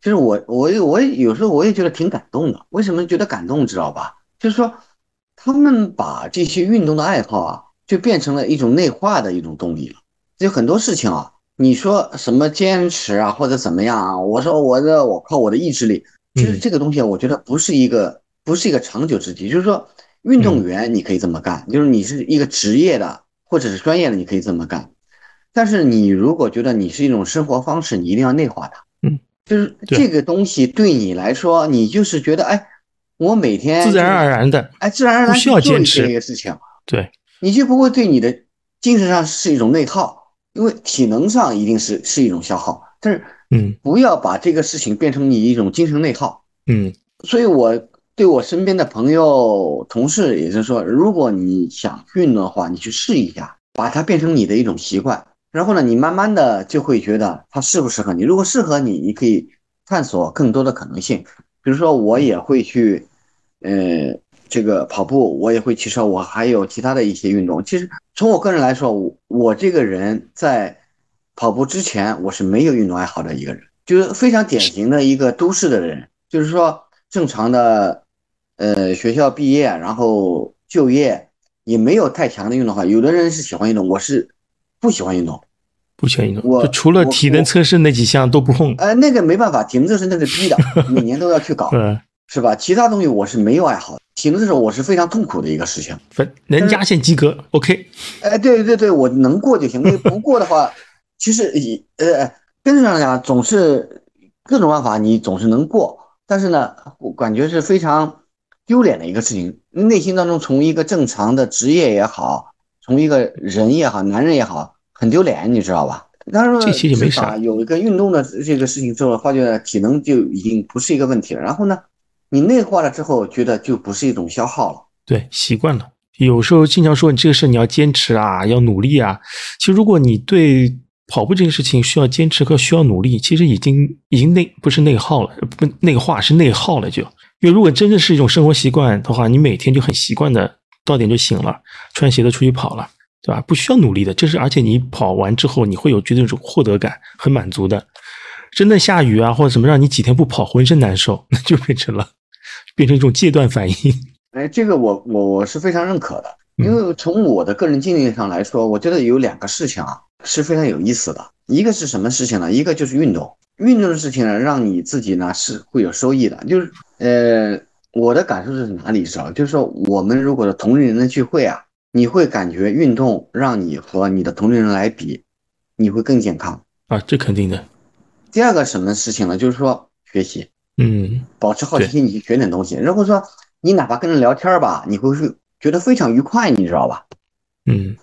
就是我我我有时候我也觉得挺感动的，为什么觉得感动知道吧？就是说他们把这些运动的爱好啊，就变成了一种内化的一种动力了，有很多事情啊。你说什么坚持啊，或者怎么样啊？我说我的，我靠我的意志力。其实这个东西，我觉得不是一个，不是一个长久之计。就是说，运动员你可以这么干，就是你是一个职业的或者是专业的，你可以这么干。但是你如果觉得你是一种生活方式，你一定要内化它。嗯，就是这个东西对你来说，你就是觉得，哎，我每天自然而然的，哎，自然而然不需要坚持一个事情。对，你就不会对你的精神上是一种内耗。因为体能上一定是是一种消耗，但是，嗯，不要把这个事情变成你一种精神内耗，嗯，所以我对我身边的朋友、同事，也就是说，如果你想运动的话，你去试一下，把它变成你的一种习惯，然后呢，你慢慢的就会觉得它适不适合你。如果适合你，你可以探索更多的可能性，比如说我也会去，呃，这个跑步，我也会骑车，我还有其他的一些运动。其实从我个人来说，我我这个人在跑步之前，我是没有运动爱好的一个人，就是非常典型的一个都市的人，就是说正常的，呃，学校毕业然后就业也没有太强的运动爱好。有的人是喜欢运动，我是不喜欢运动，不喜欢运动。我除了体能测试那几项都不碰。呃，那个没办法，体能测试那是逼的，每年都要去搞。是吧？其他东西我是没有爱好，体能的时候我是非常痛苦的一个事情。分能压线及格，OK。哎，对对对，我能过就行。那不过的话，其实以呃，根子上讲，总是各种办法，你总是能过。但是呢，我感觉是非常丢脸的一个事情。内心当中，从一个正常的职业也好，从一个人也好，男人也好，很丢脸，你知道吧？当然这其实没啥。有一个运动的这个事情之后，发觉体能就已经不是一个问题了。然后呢？你内化了之后，觉得就不是一种消耗了。对，习惯了。有时候经常说你这个事你要坚持啊，要努力啊。其实如果你对跑步这个事情需要坚持和需要努力，其实已经已经内不是内耗了，不内化是内耗了就。因为如果真的是一种生活习惯的话，你每天就很习惯的到点就醒了，穿鞋子出去跑了，对吧？不需要努力的，这是而且你跑完之后你会有觉得一种获得感，很满足的。真的下雨啊或者什么让你几天不跑浑身难受，那就变成了。变成一种戒断反应，哎，这个我我我是非常认可的，因为从我的个人经历上来说，我觉得有两个事情啊是非常有意思的。一个是什么事情呢？一个就是运动，运动的事情呢，让你自己呢是会有收益的。就是呃，我的感受是哪里知道？就是说，我们如果是同龄人的聚会啊，你会感觉运动让你和你的同龄人来比，你会更健康啊，这肯定的。第二个什么事情呢？就是说学习。嗯，保持好奇心，你去学点东西。如果说你哪怕跟人聊天吧，你会是觉得非常愉快，你知道吧？嗯，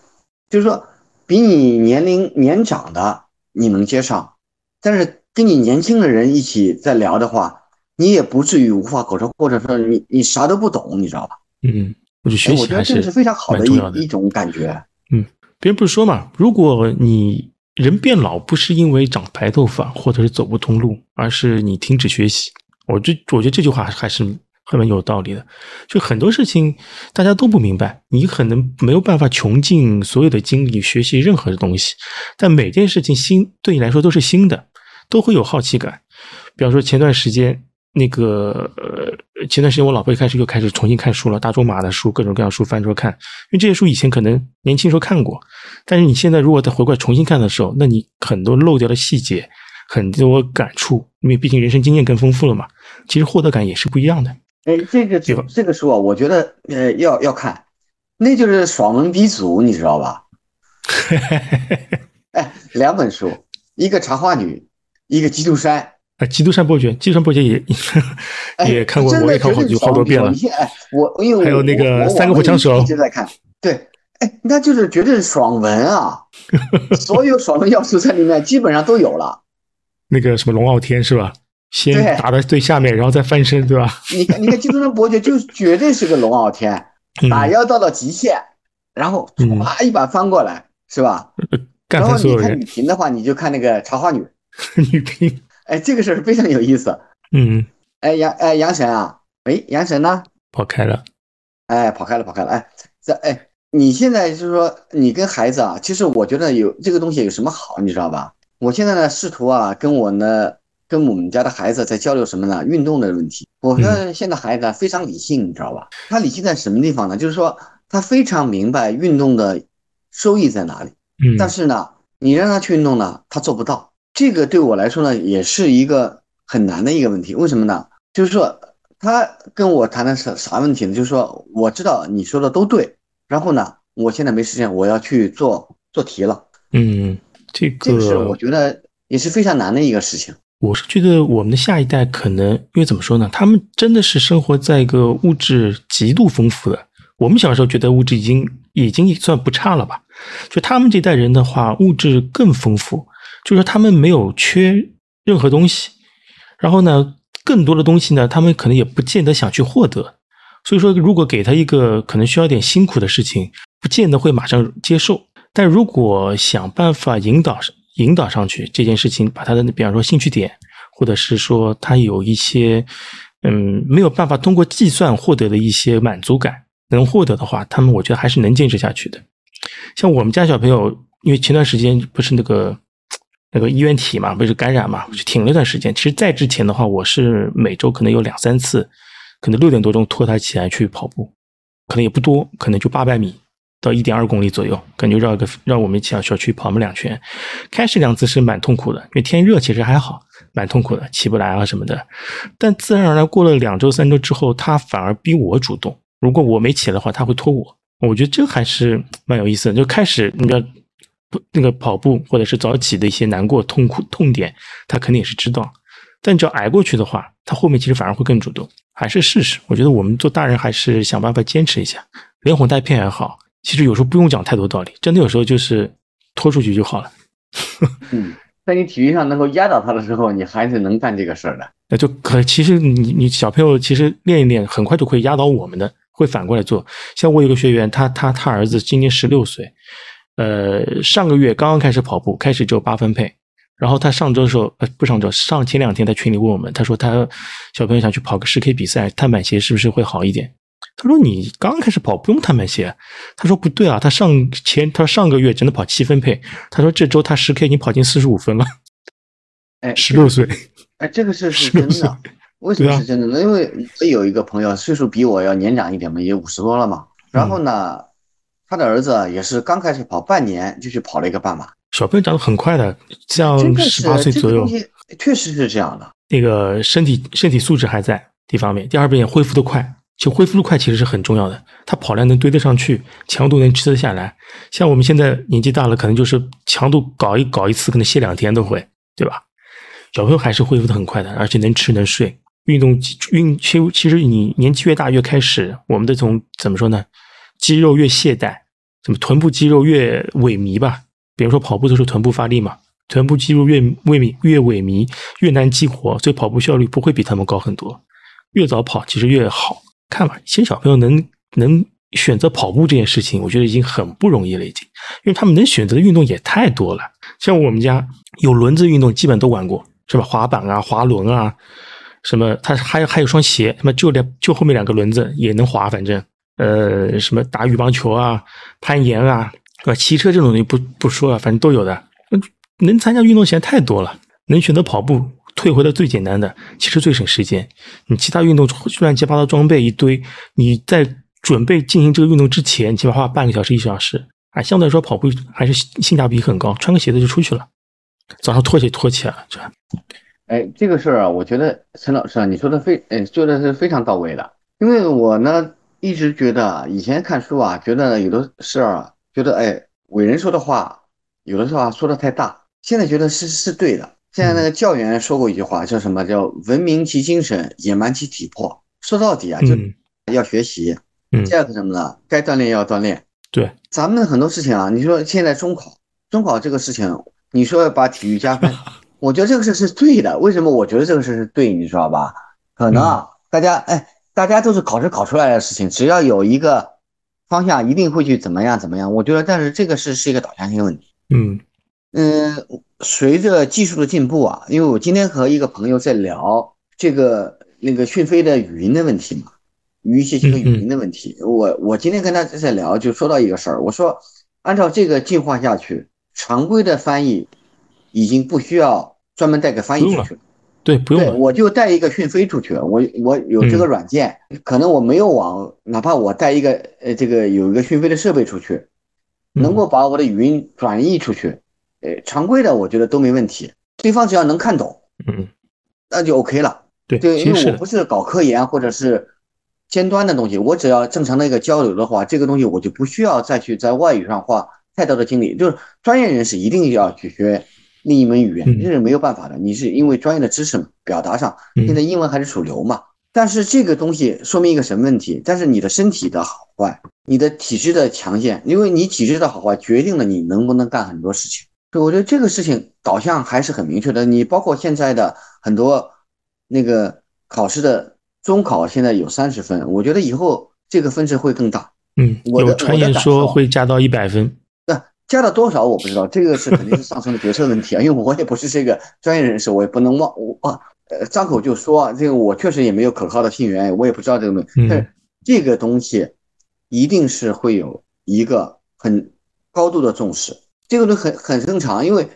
就是说比你年龄年长的你能接上，但是跟你年轻的人一起在聊的话，你也不至于无话可说，或者说你你啥都不懂，你知道吧？嗯，我就学习还是非常好的一一种感觉。嗯，别人不是说嘛，如果你人变老不是因为长白头发或者是走不通路，而是你停止学习。我这我觉得这句话还是很蛮有道理的。就很多事情大家都不明白，你可能没有办法穷尽所有的精力学习任何的东西，但每件事情新对你来说都是新的，都会有好奇感。比方说前段时间那个呃，前段时间我老婆一开始又开始重新看书了，大仲马的书，各种各样书翻出来看，因为这些书以前可能年轻时候看过，但是你现在如果再回过来重新看的时候，那你很多漏掉的细节。很多感触，因为毕竟人生经验更丰富了嘛。其实获得感也是不一样的。哎，这个就这个书啊，我觉得呃要要看，那就是爽文鼻祖，你知道吧？哎，两本书，一个茶花女，一个基督山。啊，基督山伯爵，基督山伯爵也 也看过，我也看过好多遍了。哎，我因为还有那个三个火枪手一直在看。对，哎，那就是绝对是爽文啊，所有爽文要素在里面基本上都有了。那个什么龙傲天是吧？先打到最下面，然后再翻身，对吧？你看，你看基督山伯爵就绝对是个龙傲天，打妖到了极限，然后啪一把翻过来，是吧？然后你看女频的话，你就看那个茶花女 女兵，哎，这个事儿非常有意思。嗯，哎杨哎杨神啊，哎杨神呢？跑开了，哎跑开了跑开了，哎这哎你现在就是说你跟孩子啊，其实我觉得有这个东西有什么好，你知道吧？我现在呢，试图啊，跟我呢，跟我们家的孩子在交流什么呢？运动的问题。我说现在孩子非常理性，你知道吧？他理性在什么地方呢？就是说他非常明白运动的收益在哪里。嗯。但是呢，你让他去运动呢，他做不到。这个对我来说呢，也是一个很难的一个问题。为什么呢？就是说他跟我谈的是啥问题呢？就是说我知道你说的都对，然后呢，我现在没时间，我要去做做题了。嗯。这个是我觉得也是非常难的一个事情。我是觉得我们的下一代可能，因为怎么说呢？他们真的是生活在一个物质极度丰富的。我们小时候觉得物质已经已经算不差了吧？就他们这代人的话，物质更丰富，就是他们没有缺任何东西。然后呢，更多的东西呢，他们可能也不见得想去获得。所以说，如果给他一个可能需要点辛苦的事情，不见得会马上接受。但如果想办法引导引导上去这件事情，把他的比方说兴趣点，或者是说他有一些嗯，没有办法通过计算获得的一些满足感，能获得的话，他们我觉得还是能坚持下去的。像我们家小朋友，因为前段时间不是那个那个衣原体嘛，不是感染嘛，我就停了一段时间。其实，在之前的话，我是每周可能有两三次，可能六点多钟拖他起来去跑步，可能也不多，可能就八百米到一点二公里左右，感觉绕一个绕我们小小区跑那么两圈。开始两次是蛮痛苦的，因为天热，其实还好。蛮痛苦的，起不来啊什么的，但自然而然过了两周三周之后，他反而逼我主动。如果我没起来的话，他会拖我。我觉得这还是蛮有意思的。就开始你要不那个跑步或者是早起的一些难过、痛苦、痛点，他肯定也是知道。但只要挨过去的话，他后面其实反而会更主动。还是试试。我觉得我们做大人还是想办法坚持一下，连哄带骗也好。其实有时候不用讲太多道理，真的有时候就是拖出去就好了。嗯。在你体育上能够压倒他的时候，你还是能干这个事儿的。那就可其实你你小朋友其实练一练，很快就可以压倒我们的，会反过来做。像我有个学员，他他他儿子今年十六岁，呃，上个月刚刚开始跑步，开始只有八分配。然后他上周的时候，呃，不上周，上前两天在群里问我们，他说他小朋友想去跑个十 K 比赛，碳板鞋是不是会好一点？他说你刚开始跑不用碳板鞋。他说不对啊，他上前他上个月只能跑七分配，他说这周他十 K 已经跑进四十五分了。哎，十六岁，哎，这个是是真的。为什么是真的呢？因为我有一个朋友，岁数比我要年长一点嘛，也五十多了嘛。然后呢，他的儿子也是刚开始跑半年就去跑了一个半马。小朋友长得很快的，像十八岁左右，确实是这样的。那个身体身体素质还在，一方面，第二也恢复的快。就恢复的快其实是很重要的，他跑量能堆得上去，强度能吃得下来。像我们现在年纪大了，可能就是强度搞一搞一次，可能歇两天都会，对吧？小朋友还是恢复的很快的，而且能吃能睡。运动运其实其实你年纪越大越开始，我们的从怎么说呢？肌肉越懈怠，怎么臀部肌肉越萎靡吧？比如说跑步的时候臀部发力嘛，臀部肌肉越萎靡越萎靡越难激活，所以跑步效率不会比他们高很多。越早跑其实越好。看吧，其实小朋友能能选择跑步这件事情，我觉得已经很不容易了，已经，因为他们能选择的运动也太多了。像我们家有轮子运动，基本都玩过，是吧？滑板啊，滑轮啊，什么，他还还有双鞋，什么就两就后面两个轮子也能滑，反正，呃，什么打羽毛球啊，攀岩啊，是吧？骑车这种东西不不说了，反正都有的。能参加运动现在太多了，能选择跑步。退回到最简单的，其实最省时间。你其他运动乱七八糟装备一堆，你在准备进行这个运动之前，起码花半个小时一小时，啊，相对来说跑步还是性价比很高。穿个鞋子就出去了，早上脱鞋脱起来了，这。哎，这个事儿啊，我觉得陈老师啊，你说的非，哎，说的是非常到位的。因为我呢一直觉得，以前看书啊，觉得有的事儿啊，觉得哎，伟人说的话，有的时候啊说的太大，现在觉得是是对的。现在那个教员说过一句话，叫什么叫“文明其精神，野蛮其体魄”。说到底啊，就要学习。嗯。第二个什么呢？该锻炼要锻炼。对。咱们很多事情啊，你说现在中考，中考这个事情，你说要把体育加分，我觉得这个事是对的。为什么？我觉得这个事是对，你知道吧？可能啊，大家哎，大家都是考试考出来的事情，只要有一个方向，一定会去怎么样怎么样。我觉得，但是这个是是一个导向性问题。嗯。嗯，随着技术的进步啊，因为我今天和一个朋友在聊这个那个讯飞的语音的问题嘛，语音信息和语音的问题。我我今天跟他在聊，就说到一个事儿，我说按照这个进化下去，常规的翻译已经不需要专门带个翻译出去，对，不用，我就带一个讯飞出去，我我有这个软件，可能我没有网，哪怕我带一个呃这个有一个讯飞的设备出去，能够把我的语音转译出去。呃，常规的我觉得都没问题，对方只要能看懂，嗯，那就 OK 了。对，因为我不是搞科研或者是尖端的东西，我只要正常的一个交流的话，这个东西我就不需要再去在外语上花太多的精力。就是专业人士一定要去学另一门语言，这是没有办法的。你是因为专业的知识嘛，表达上现在英文还是主流嘛。但是这个东西说明一个什么问题？但是你的身体的好坏，你的体质的强健，因为你体质的好坏决定了你能不能干很多事情。我觉得这个事情导向还是很明确的。你包括现在的很多那个考试的中考，现在有三十分，我觉得以后这个分值会更大。嗯，有传言说会加到一百分。那加了多少我不知道，这个是肯定是上层的决策问题啊。因为我也不是这个专业人士，我也不能忘我呃张口就说这个，我确实也没有可靠的信源，我也不知道这个东西。但是这个东西一定是会有一个很高度的重视，这个都很很正常，因为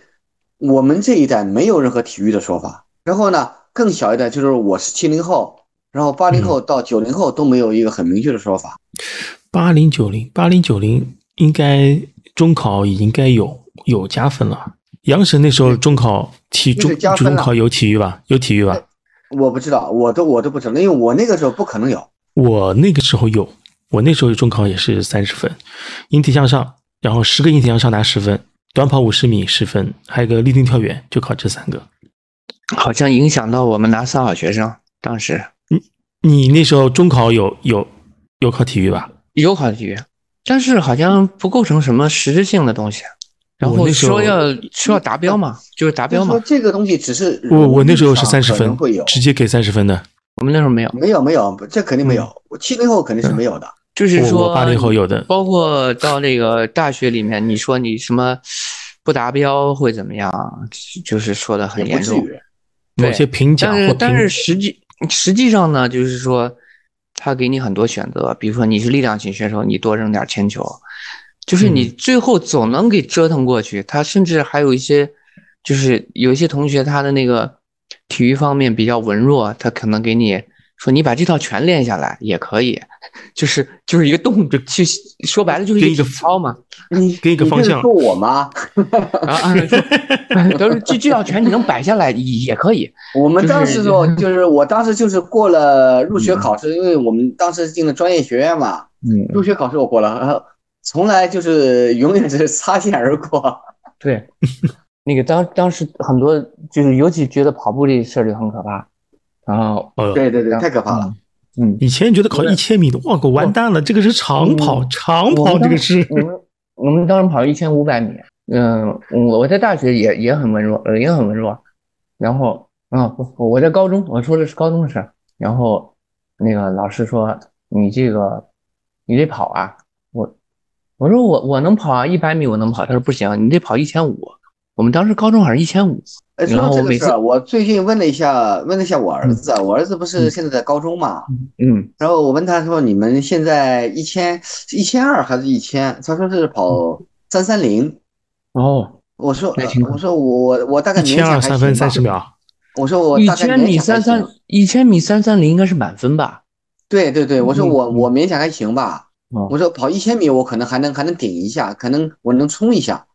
我们这一代没有任何体育的说法。然后呢，更小一代就是我是七零后，然后八零后到九零后都没有一个很明确的说法。八零九零八零九零应该中考应该有有加分了。杨神那时候中考体中中考有体育吧？有体育吧？我不知道，我都我都不知道，因为我那个时候不可能有。我那个时候有，我那时候中考也是三十分，引体向上，然后十个引体向上拿十分，短跑五十米十分，还有个立定跳远，就考这三个。好像影响到我们拿三好学生当时。你你那时候中考有有有考体育吧？有考体育，但是好像不构成什么实质性的东西。然后说要说要达标嘛，就是达标嘛。说这个东西只是我我那时候是三十分，直接给三十分的。我们那时候没有，没有没有，这肯定没有。我七零后肯定是没有的。就是说八零后有的，包括到那个大学里面，你说你什么不达标会怎么样？就是说的很严重。某些评奖但是但是实际实际上呢，就是说他给你很多选择，比如说你是力量型选手，你多扔点铅球。就是你最后总能给折腾过去。他甚至还有一些，就是有一些同学他的那个体育方面比较文弱，他可能给你说你把这套全练下来也可以，就是就是一个动作就说白了就是一个操嘛。你给一个方向。说我吗？啊，都是这这套拳你能摆下来也可以。我们当时说 就是我当时就是过了入学考试，因为我们当时进了专业学院嘛。嗯。入学考试我过了，然后。从来就是永远是擦肩而过。对，那个当当时很多就是尤其觉得跑步这事儿就很可怕。然后，对对对，太可怕了。嗯，以前觉得考一千米的，哇，我完蛋了，这个是长跑，长跑这个是。我们我们当时跑一千五百米，嗯，我我在大学也也很文弱，呃，也很文弱。然后，啊不，我在高中，我说的是高中的事儿。然后，那个老师说你这个你得跑啊。我我说我我能跑啊，一百米我能跑。他说不行，你得跑一千五。我们当时高中好像一千五。然后我每次我最近问了一下，问了一下我儿子，我儿子不是现在在高中嘛？嗯。然后我问他说：“你们现在一千一千二还是一千？”他说是跑三三零。哦。我说我说我我大概一千二三分三十秒。我说我一千米三三一千米三三零应该是满分吧？对对对，我说我我勉强还行吧。我说跑一千米，我可能还能还能顶一下，可能我能冲一下。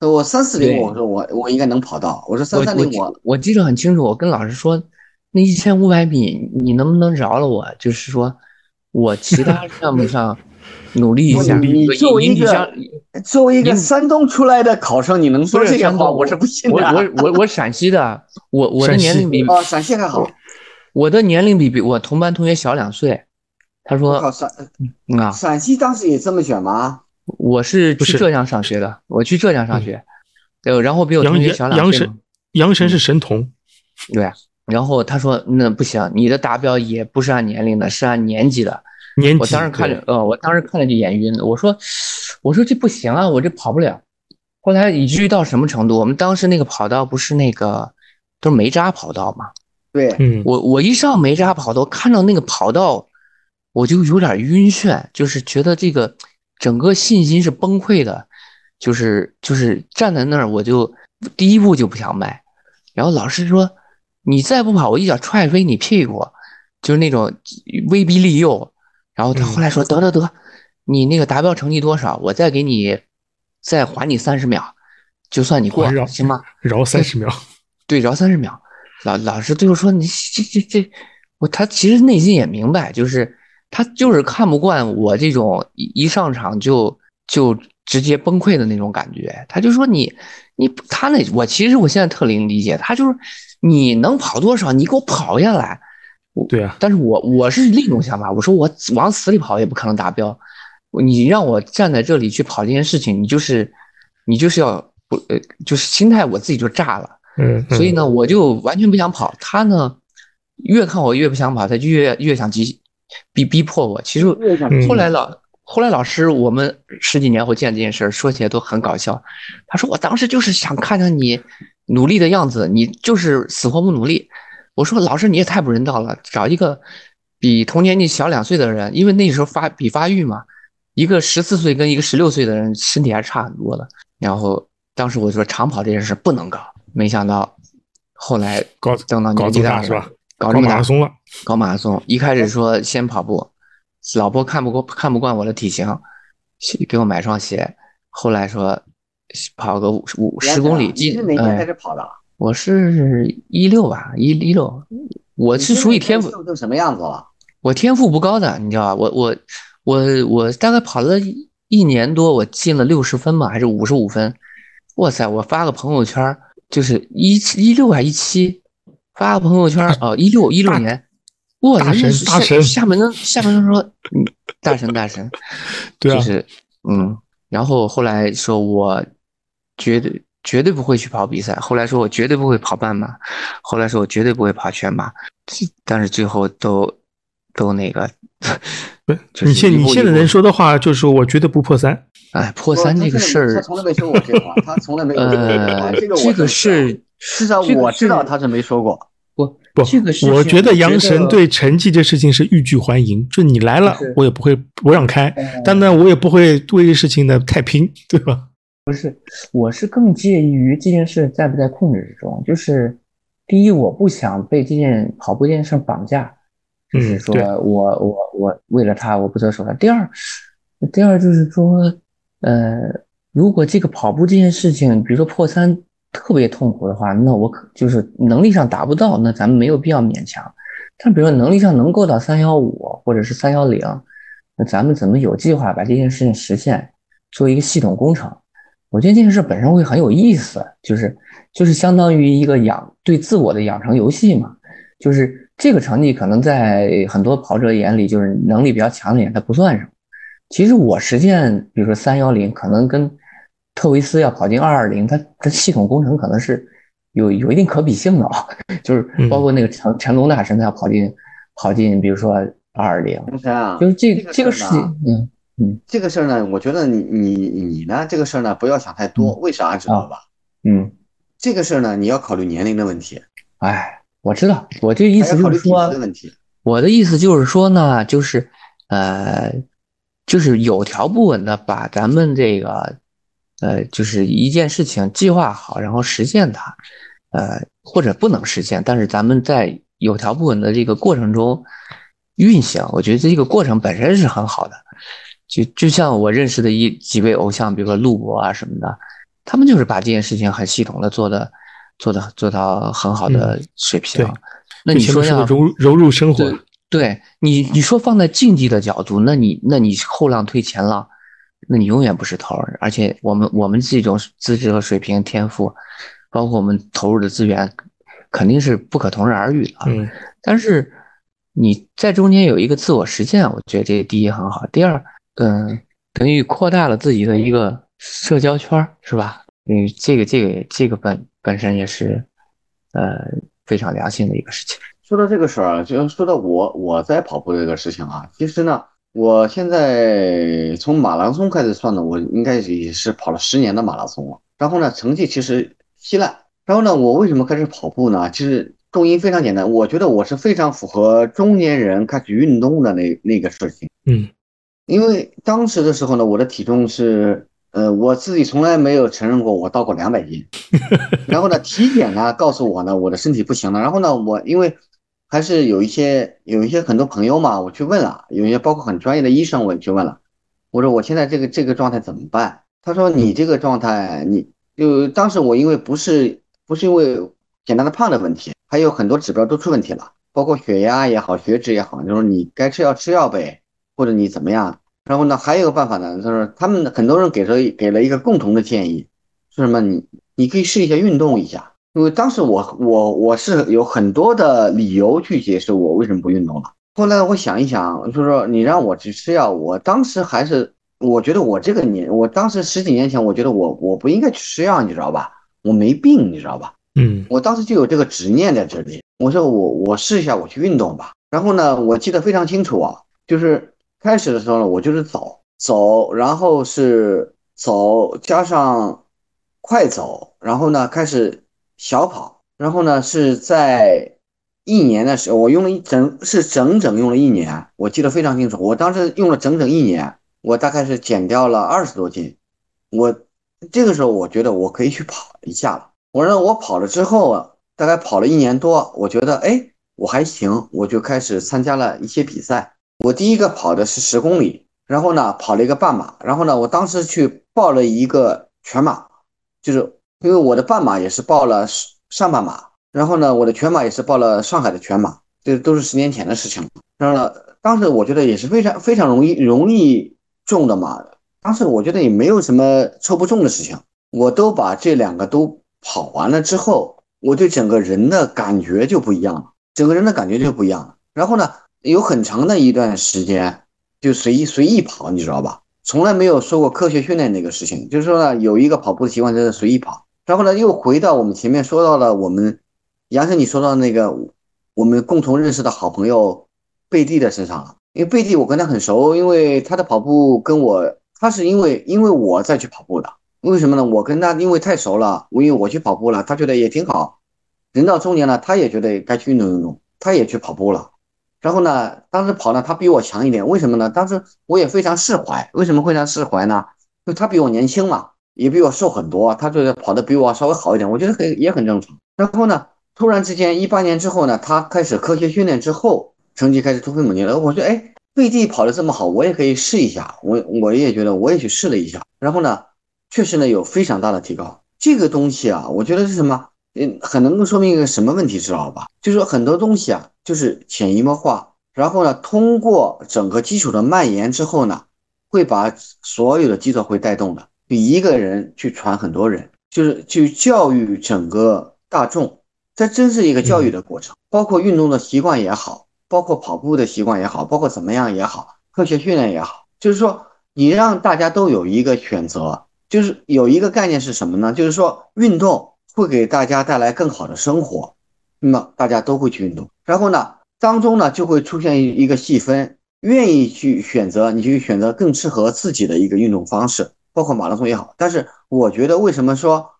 我三四零，我说我我应该能跑到。我说三三零，我我记得很清楚。我跟老师说，那一千五百米，你能不能饶了我？就是说我其他 项目上努力一下。你作为一个作为一个山东出来的考生，你能说这些话？我是不信的。我我我我陕西的，我我的年龄比啊陕西还好。我的年龄比比我同班同学小两岁。他说：“陕啊，陕西当时也这么选吗？我是去浙江上学的，我去浙江上学，对，然后比我同学小两岁。杨神是神童，对。然后他说：那不行，你的达标也不是按年龄的，是按年级的。年级。我当时看着，呃，我当时看着就眼晕。我说，我说这不行啊，我这跑不了。后来以至于到什么程度？我们当时那个跑道不是那个都是煤渣跑道嘛？对，嗯，我我一上煤渣跑道，看到那个跑道。我就有点晕眩，就是觉得这个整个信心是崩溃的，就是就是站在那儿，我就第一步就不想迈。然后老师说：“你再不跑，我一脚踹飞你屁股。”就是那种威逼利诱。然后他后来说：“得得得，你那个达标成绩多少？我再给你再还你三十秒，就算你过，行吗？”饶三十秒，对，饶三十秒。老老师最后说：“你这这这，我他其实内心也明白，就是。”他就是看不惯我这种一一上场就就直接崩溃的那种感觉，他就说你你他那我其实我现在特能理解他就是你能跑多少你给我跑下来，对啊，但是我我是另一种想法，我说我往死里跑也不可能达标，你让我站在这里去跑这件事情，你就是你就是要不呃就是心态我自己就炸了，嗯，所以呢我就完全不想跑，他呢越看我越不想跑，他就越越想急。逼逼迫我，其实后来老后来老师，我们十几年后见这件事儿，说起来都很搞笑。他说我当时就是想看看你努力的样子，你就是死活不努力。我说老师你也太不人道了，找一个比同年纪小两岁的人，因为那时候发比发育嘛，一个十四岁跟一个十六岁的人身体还差很多的。然后当时我说长跑这件事不能搞，没想到后来搞等到年纪大是吧？搞这么大马拉松了，搞马拉松，一开始说先跑步，老婆看不过看不惯我的体型，给我买双鞋。后来说跑个五五十公里，你是哪年开始跑的？我是一六吧，一一六，我是属于天赋都什么样子了？我天赋不高的，你知道吧？我我我我大概跑了一年多，我进了六十分吧，还是五十五分？哇塞！我发个朋友圈，就是一一六还一七。发个朋友圈哦，一六一六年，哇，大神大神，厦门的厦门人说，嗯，大神大神，对啊，就是嗯，然后后来说我绝对绝对不会去跑比赛，后来说我绝对不会跑半马，后来说我绝对不会跑全马，但是最后都都那个，不，你现你现在能说的话就是我绝对不破三，哎，破三这个事儿，他从来没说过这话，他从来没有呃，这个这个是。至少我知道他是没说过。不不，这个是我觉得杨神对成绩这事情是欲拒还迎，就你来了，我也不会不让开，但呢，我也不会为这事情呢太拼，对吧？不是，我是更介意于这件事在不在控制之中。就是第一，我不想被这件跑步这件事绑架，就是说我我我为了他我不择手段。第二，第二就是说，呃，如果这个跑步这件事情，比如说破三。特别痛苦的话，那我可就是能力上达不到，那咱们没有必要勉强。但比如说能力上能够到三幺五或者是三幺零，那咱们怎么有计划把这件事情实现，做一个系统工程？我觉得这件事本身会很有意思，就是就是相当于一个养对自我的养成游戏嘛。就是这个成绩可能在很多跑者眼里，就是能力比较强的人他不算什么。其实我实践，比如说三幺零，可能跟特维斯要跑进二二零，它它系统工程可能是有有一定可比性的啊，就是包括那个陈陈龙大神，他要跑进跑进，比如说二二零，就是这这个事情，嗯嗯，这个事儿呢，我觉得你你你呢，这个事儿呢，不要想太多，为啥知道吧？嗯，这个事儿呢，你要考虑年龄的问题。哎，我知道，我这意思就是说，我的意思就是说呢，就是呃，就是有条不紊的把咱们这个。呃，就是一件事情计划好，然后实现它，呃，或者不能实现，但是咱们在有条不紊的这个过程中运行，我觉得这个过程本身是很好的。就就像我认识的一几位偶像，比如说陆博啊什么的，他们就是把这件事情很系统的做的，做的做到很好的水平。那你说要融融入生活，对你你说放在竞技的角度，那你那你后浪推前浪。那你永远不是头儿，而且我们我们这种资质和水平、天赋，包括我们投入的资源，肯定是不可同日而语的。嗯，但是你在中间有一个自我实现，我觉得这第一很好。第二，嗯，等于扩大了自己的一个社交圈，是吧？嗯，这个这个这个本本身也是，呃，非常良心的一个事情。说到这个事儿啊，就说到我我在跑步这个事情啊，其实呢。我现在从马拉松开始算呢，我应该也是跑了十年的马拉松了。然后呢，成绩其实稀烂。然后呢，我为什么开始跑步呢？其实重因非常简单，我觉得我是非常符合中年人开始运动的那那个事情。嗯，因为当时的时候呢，我的体重是，呃，我自己从来没有承认过我到过两百斤。然后呢，体检呢告诉我呢，我的身体不行了。然后呢，我因为。还是有一些有一些很多朋友嘛，我去问了，有一些包括很专业的医生，我去问了。我说我现在这个这个状态怎么办？他说你这个状态，你就当时我因为不是不是因为简单的胖的问题，还有很多指标都出问题了，包括血压也好，血脂也好，就是你该吃药吃药呗，或者你怎么样？然后呢，还有个办法呢，就是他们很多人给了给了一个共同的建议，是什么？你你可以试一下运动一下。因为当时我我我是有很多的理由去解释我为什么不运动了。后来我想一想，就是说你让我去吃药，我当时还是我觉得我这个年，我当时十几年前，我觉得我我不应该去吃药，你知道吧？我没病，你知道吧？嗯，我当时就有这个执念在这里。我说我我试一下，我去运动吧。然后呢，我记得非常清楚啊，就是开始的时候呢，我就是走走，然后是走加上快走，然后呢开始。小跑，然后呢是在一年的时候，我用了一整是整整用了一年，我记得非常清楚。我当时用了整整一年，我大概是减掉了二十多斤。我这个时候我觉得我可以去跑一下了。我让我跑了之后啊，大概跑了一年多，我觉得哎我还行，我就开始参加了一些比赛。我第一个跑的是十公里，然后呢跑了一个半马，然后呢我当时去报了一个全马，就是因为我的半马也是报了上半马。然后呢，我的全马也是报了上海的全马，这都是十年前的事情了。然后呢，当时我觉得也是非常非常容易容易中的马，当时我觉得也没有什么抽不中的事情。我都把这两个都跑完了之后，我对整个人的感觉就不一样了，整个人的感觉就不一样了。然后呢，有很长的一段时间就随意随意跑，你知道吧？从来没有说过科学训练那个事情，就是说呢，有一个跑步的习惯就是随意跑。然后呢，又回到我们前面说到了我们。杨生，你说到那个我们共同认识的好朋友贝蒂的身上了，因为贝蒂我跟他很熟，因为他的跑步跟我，他是因为因为我再去跑步的，为什么呢？我跟他因为太熟了，我因为我去跑步了，他觉得也挺好，人到中年了，他也觉得该去运动运动，他也去跑步了。然后呢，当时跑呢，他比我强一点，为什么呢？当时我也非常释怀，为什么会常释怀呢？因为他比我年轻嘛，也比我瘦很多，他觉得跑的比我稍微好一点，我觉得很也很正常。然后呢？突然之间，一八年之后呢，他开始科学训练之后，成绩开始突飞猛进了。我说，哎，贝蒂跑的这么好，我也可以试一下。我我也觉得，我也去试了一下。然后呢，确实呢有非常大的提高。这个东西啊，我觉得是什么？嗯，很能够说明一个什么问题，知道吧？就是说很多东西啊，就是潜移默化，然后呢，通过整个基础的蔓延之后呢，会把所有的基础会带动的。一个人去传很多人，就是去教育整个大众。这真是一个教育的过程，包括运动的习惯也好，包括跑步的习惯也好，包括怎么样也好，科学训练也好，就是说你让大家都有一个选择，就是有一个概念是什么呢？就是说运动会给大家带来更好的生活，那么大家都会去运动，然后呢，当中呢就会出现一一个细分，愿意去选择，你去选择更适合自己的一个运动方式，包括马拉松也好。但是我觉得为什么说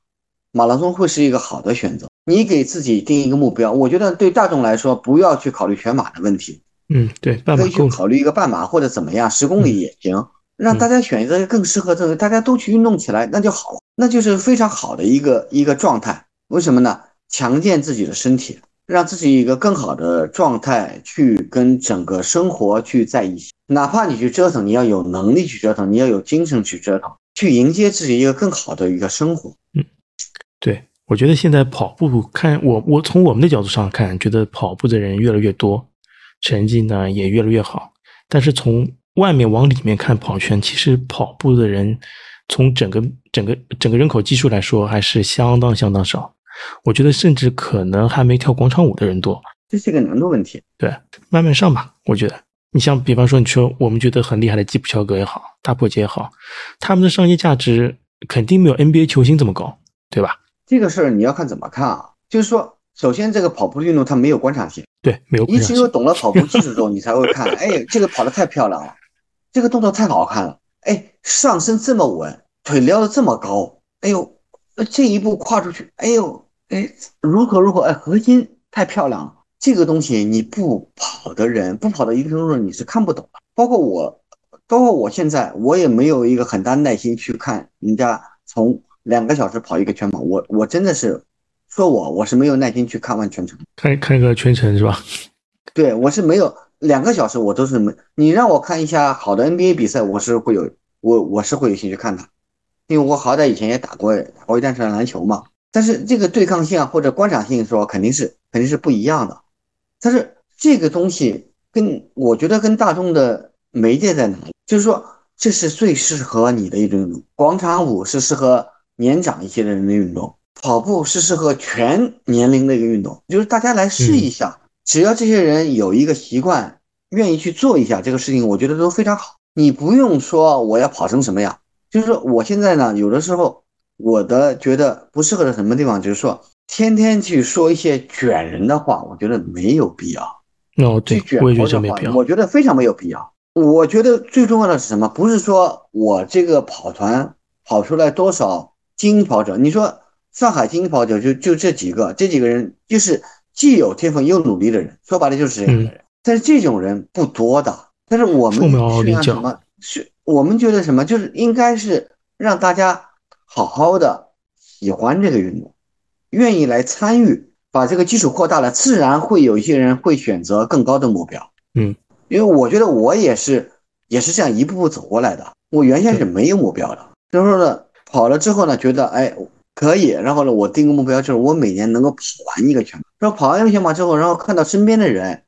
马拉松会是一个好的选择？你给自己定一个目标，我觉得对大众来说，不要去考虑全马的问题。嗯，对，可以去考虑一个半马或者怎么样，十公里也行，让大家选择更适合这个，大家都去运动起来，那就好了，那就是非常好的一个一个状态。为什么呢？强健自己的身体，让自己一个更好的状态去跟整个生活去在一起。哪怕你去折腾，你要有能力去折腾，你要有精神去折腾，去迎接自己一个更好的一个生活。嗯，对。我觉得现在跑步，看我我从我们的角度上看，觉得跑步的人越来越多，成绩呢也越来越好。但是从外面往里面看跑圈，其实跑步的人从整个整个整个人口基数来说，还是相当相当少。我觉得甚至可能还没跳广场舞的人多。这是一个难度问题。对，慢慢上吧。我觉得，你像比方说，你说我们觉得很厉害的基普乔格也好，大破杰也好，他们的商业价值肯定没有 NBA 球星这么高，对吧？这个事儿你要看怎么看啊？就是说，首先这个跑步运动它没有观察性，对，没有。你只有懂了跑步技术之后，你才会看，哎，这个跑得太漂亮了，这个动作太好看了，哎，上身这么稳，腿撩得这么高，哎呦，这一步跨出去，哎呦，哎，如何如何，哎，核心太漂亮了。这个东西你不跑的人，不跑的一个程度你是看不懂的。包括我，包括我现在，我也没有一个很大耐心去看人家从。两个小时跑一个全马，我我真的是说我我是没有耐心去看完全程，看看个全程是吧？对，我是没有两个小时，我都是没。你让我看一下好的 NBA 比赛，我是会有我我是会有兴趣看的，因为我好歹以前也打过打过一段时间篮球嘛。但是这个对抗性啊或者观赏性说肯定是肯定是不一样的。但是这个东西跟我觉得跟大众的媒介在哪里？就是说这是最适合你的一种运动，广场舞是适合。年长一些的人的运动，跑步是适合全年龄的一个运动，就是大家来试一下，只要这些人有一个习惯，愿意去做一下这个事情，我觉得都非常好。你不用说我要跑成什么样，就是说我现在呢，有的时候我的觉得不适合的什么地方，就是说天天去说一些卷人的话，我觉得没有必要。哦，对，我也觉得没必要。我觉得非常没有必要。我觉得最重要的是什么？不是说我这个跑团跑出来多少。精英跑者，你说上海精英跑者就就这几个，这几个人就是既有天分又努力的人，说白了就是这样的人。但是这种人不多的。但是我们需要什么？是我们觉得什么？就是应该是让大家好好的喜欢这个运动，愿意来参与，把这个基础扩大了，自然会有一些人会选择更高的目标。嗯，因为我觉得我也是，也是这样一步步走过来的。我原先是没有目标的，就是说呢，跑了之后呢，觉得哎可以，然后呢，我定个目标，就是我每年能够跑完一个全马。然后跑完一个全马之后，然后看到身边的人，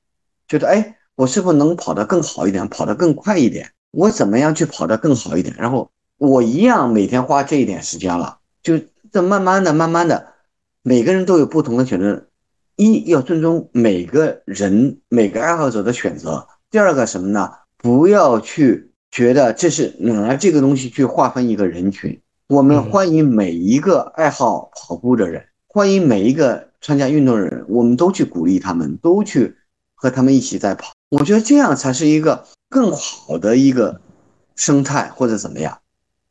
觉得哎，我是不是能跑得更好一点，跑得更快一点？我怎么样去跑得更好一点？然后我一样每天花这一点时间了，就这慢慢的、慢慢的，每个人都有不同的选择。一要尊重每个人、每个爱好者的选择。第二个什么呢？不要去觉得这是拿这个东西去划分一个人群。我们欢迎每一个爱好跑步的人，欢迎每一个参加运动的人，我们都去鼓励他们，都去和他们一起在跑。我觉得这样才是一个更好的一个生态，或者怎么样，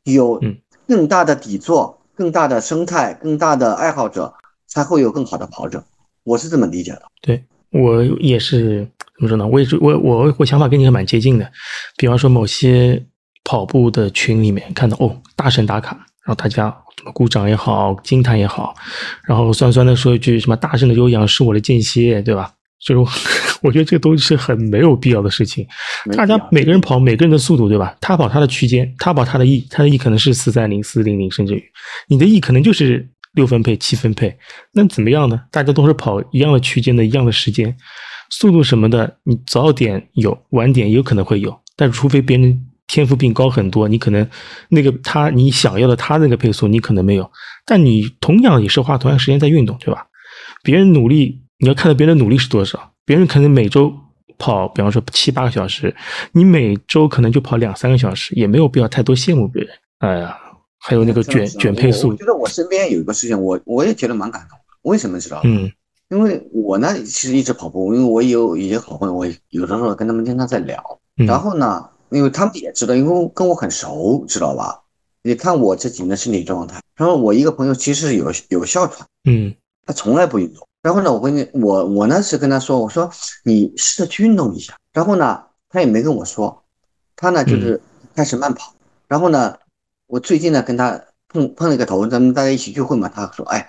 有更大的底座、更大的生态、更大的爱好者，才会有更好的跑者。我是这么理解的。对我也是怎么说呢？我也是我我我想法跟你还蛮接近的。比方说某些跑步的群里面看到哦，大神打卡，然后大家什么鼓掌也好，惊叹也好，然后酸酸的说一句什么“大圣的有氧是我的间歇”，对吧？就是我 觉得这都是很没有必要的事情。大家每个人跑每个人的速度，对吧？他跑他的区间，他跑他的 E，他的 E 可能是四三零、四零零，甚至于你的 E 可能就是。六分配、七分配，那怎么样呢？大家都是跑一样的区间的一样的时间，速度什么的，你早点有，晚点有可能会有。但除非别人天赋比你高很多，你可能那个他你想要的他那个配速，你可能没有。但你同样也是花同样时间在运动，对吧？别人努力，你要看到别人努力是多少。别人可能每周跑，比方说七八个小时，你每周可能就跑两三个小时，也没有必要太多羡慕别人。哎呀。还有那个卷卷配速，我觉得我身边有一个事情，我我也觉得蛮感动。为什么知道嗯，因为我呢其实一直跑步，因为我有一些好朋友，我有的时候跟他们经常在聊。然后呢，因为他们也知道，因为跟我很熟，知道吧？你看我这几年身体状态。然后我一个朋友其实有有哮喘，嗯，他从来不运动。然后呢，我跟你我我呢是跟他说，我说你试着去运动一下。然后呢，他也没跟我说，他呢就是开始慢跑。然后呢。我最近呢跟他碰碰了个头，咱们大家一起聚会嘛。他说：“哎，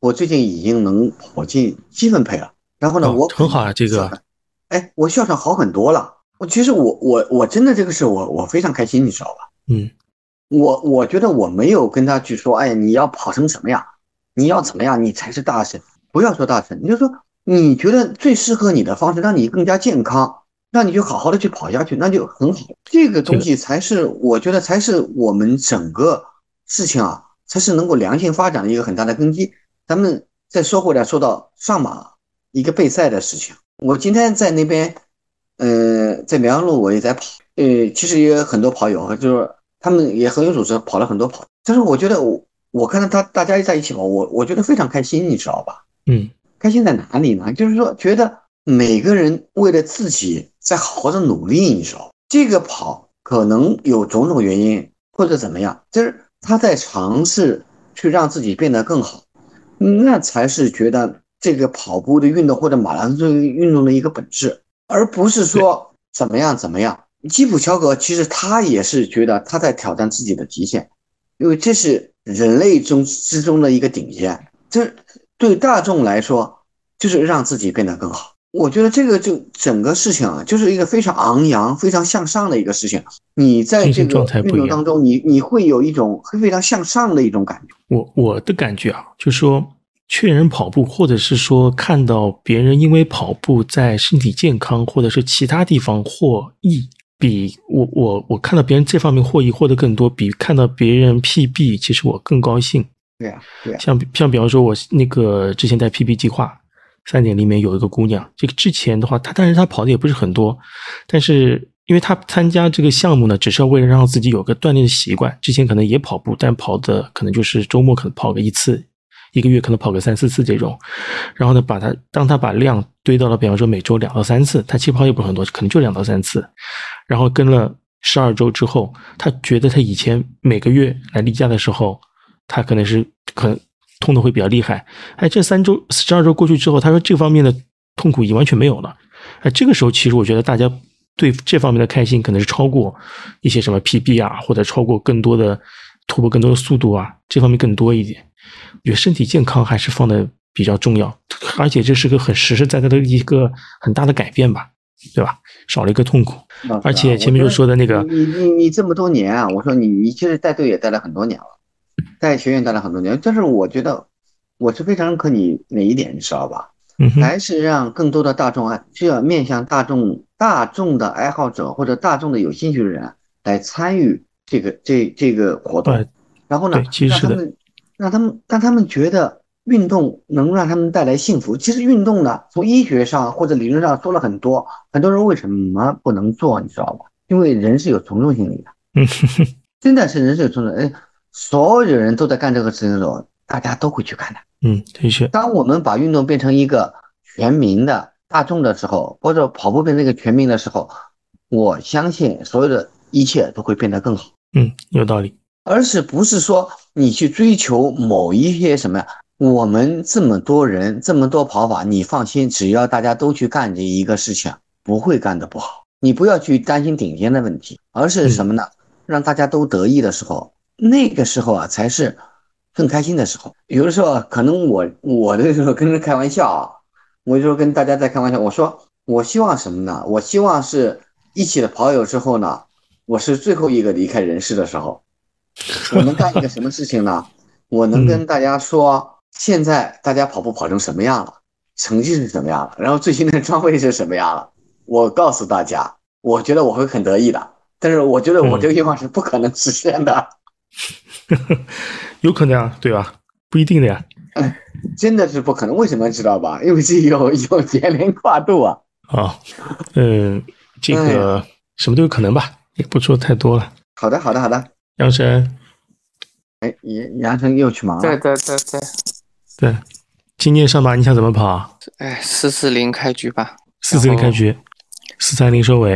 我最近已经能跑进积分配了。然后呢，我很好啊，这个，哎，我哮喘好很多了。我其实我我我真的这个事我我非常开心，你知道吧？嗯，我我觉得我没有跟他去说，哎，你要跑成什么样，你要怎么样，你才是大神。不要说大神，你就说你觉得最适合你的方式，让你更加健康。”那你就好好的去跑下去，那就很好。这个东西才是我觉得才是我们整个事情啊，才是能够良性发展的一个很大的根基。咱们再说回来，说到上马一个备赛的事情，我今天在那边，呃，在绵阳路我也在跑，呃，其实也有很多跑友，就是他们也很有组织，跑了很多跑。但是我觉得我我看到他大家在一起跑，我我觉得非常开心，你知道吧？嗯，开心在哪里呢？就是说觉得每个人为了自己。在好好的努力，你知道，这个跑可能有种种原因，或者怎么样，就是他在尝试去让自己变得更好，那才是觉得这个跑步的运动或者马拉松运动的一个本质，而不是说怎么样怎么样。基普乔格其实他也是觉得他在挑战自己的极限，因为这是人类中之中的一个顶尖，这对大众来说就是让自己变得更好。我觉得这个就整个事情啊，就是一个非常昂扬、非常向上的一个事情。你在这个运动当中，你你会有一种非常向上的一种感觉。我我的感觉啊，就是说劝人跑步，或者是说看到别人因为跑步在身体健康，或者是其他地方获益，比我我我看到别人这方面获益获得更多，比看到别人 PB，其实我更高兴。对啊，对啊。像像比方说，我那个之前在 PB 计划。三点里面有一个姑娘，这个之前的话，她但是她跑的也不是很多，但是因为她参加这个项目呢，只是为了让自己有个锻炼的习惯。之前可能也跑步，但跑的可能就是周末可能跑个一次，一个月可能跑个三四次这种。然后呢，把她当她把量堆到了，比方说每周两到三次，她气跑也不是很多，可能就两到三次。然后跟了十二周之后，她觉得她以前每个月来例假的时候，她可能是可能。痛的会比较厉害。哎，这三周十二周过去之后，他说这方面的痛苦已经完全没有了。哎，这个时候其实我觉得大家对这方面的开心可能是超过一些什么 PB 啊，或者超过更多的突破更多的速度啊，这方面更多一点。我觉得身体健康还是放的比较重要，而且这是个很实实在在的一个很大的改变吧，对吧？少了一个痛苦，而且前面就说的那个，你你你这么多年啊，我说你你其实带队也带了很多年了，带学院待了很多年，但是我觉得我是非常认可你哪一点，你知道吧？还是让更多的大众啊，需要面向大众大众的爱好者或者大众的有兴趣的人来参与这个这这个活动，然后呢，让他们让他们让他们觉得运动能让他们带来幸福。其实运动呢，从医学上或者理论上说了很多，很多人为什么不能做，你知道吧？因为人是有从众心理的，嗯，真的是人是有从众，哎，所有人都在干这个事情的时候，大家都会去干的。嗯，的确。当我们把运动变成一个全民的大众的时候，或者跑步变成一个全民的时候，我相信所有的一切都会变得更好。嗯，有道理。而是不是说你去追求某一些什么呀？我们这么多人，这么多跑法，你放心，只要大家都去干这一个事情，不会干得不好。你不要去担心顶尖的问题，而是什么呢？让大家都得意的时候，那个时候啊，才是。更开心的时候，有的时候可能我我的时候跟人开玩笑啊，我就说跟大家在开玩笑，我说我希望什么呢？我希望是一起的跑友之后呢，我是最后一个离开人世的时候，我能干一个什么事情呢？我能跟大家说，现在大家跑步跑成什么样了，成绩是什么样了，然后最新的装备是什么样了，我告诉大家，我觉得我会很得意的，但是我觉得我这个愿望是不可能实现的。有可能啊，对吧？不一定的呀。哎，真的是不可能。为什么知道吧？因为是有有年龄跨度啊。啊，嗯，这个什么都有可能吧，也不说太多了。好的，好的，好的。杨晨，哎，杨杨晨又去忙了。对对对对对。今天上马你想怎么跑？哎，四四零开局吧。四四零开局，四三零收尾。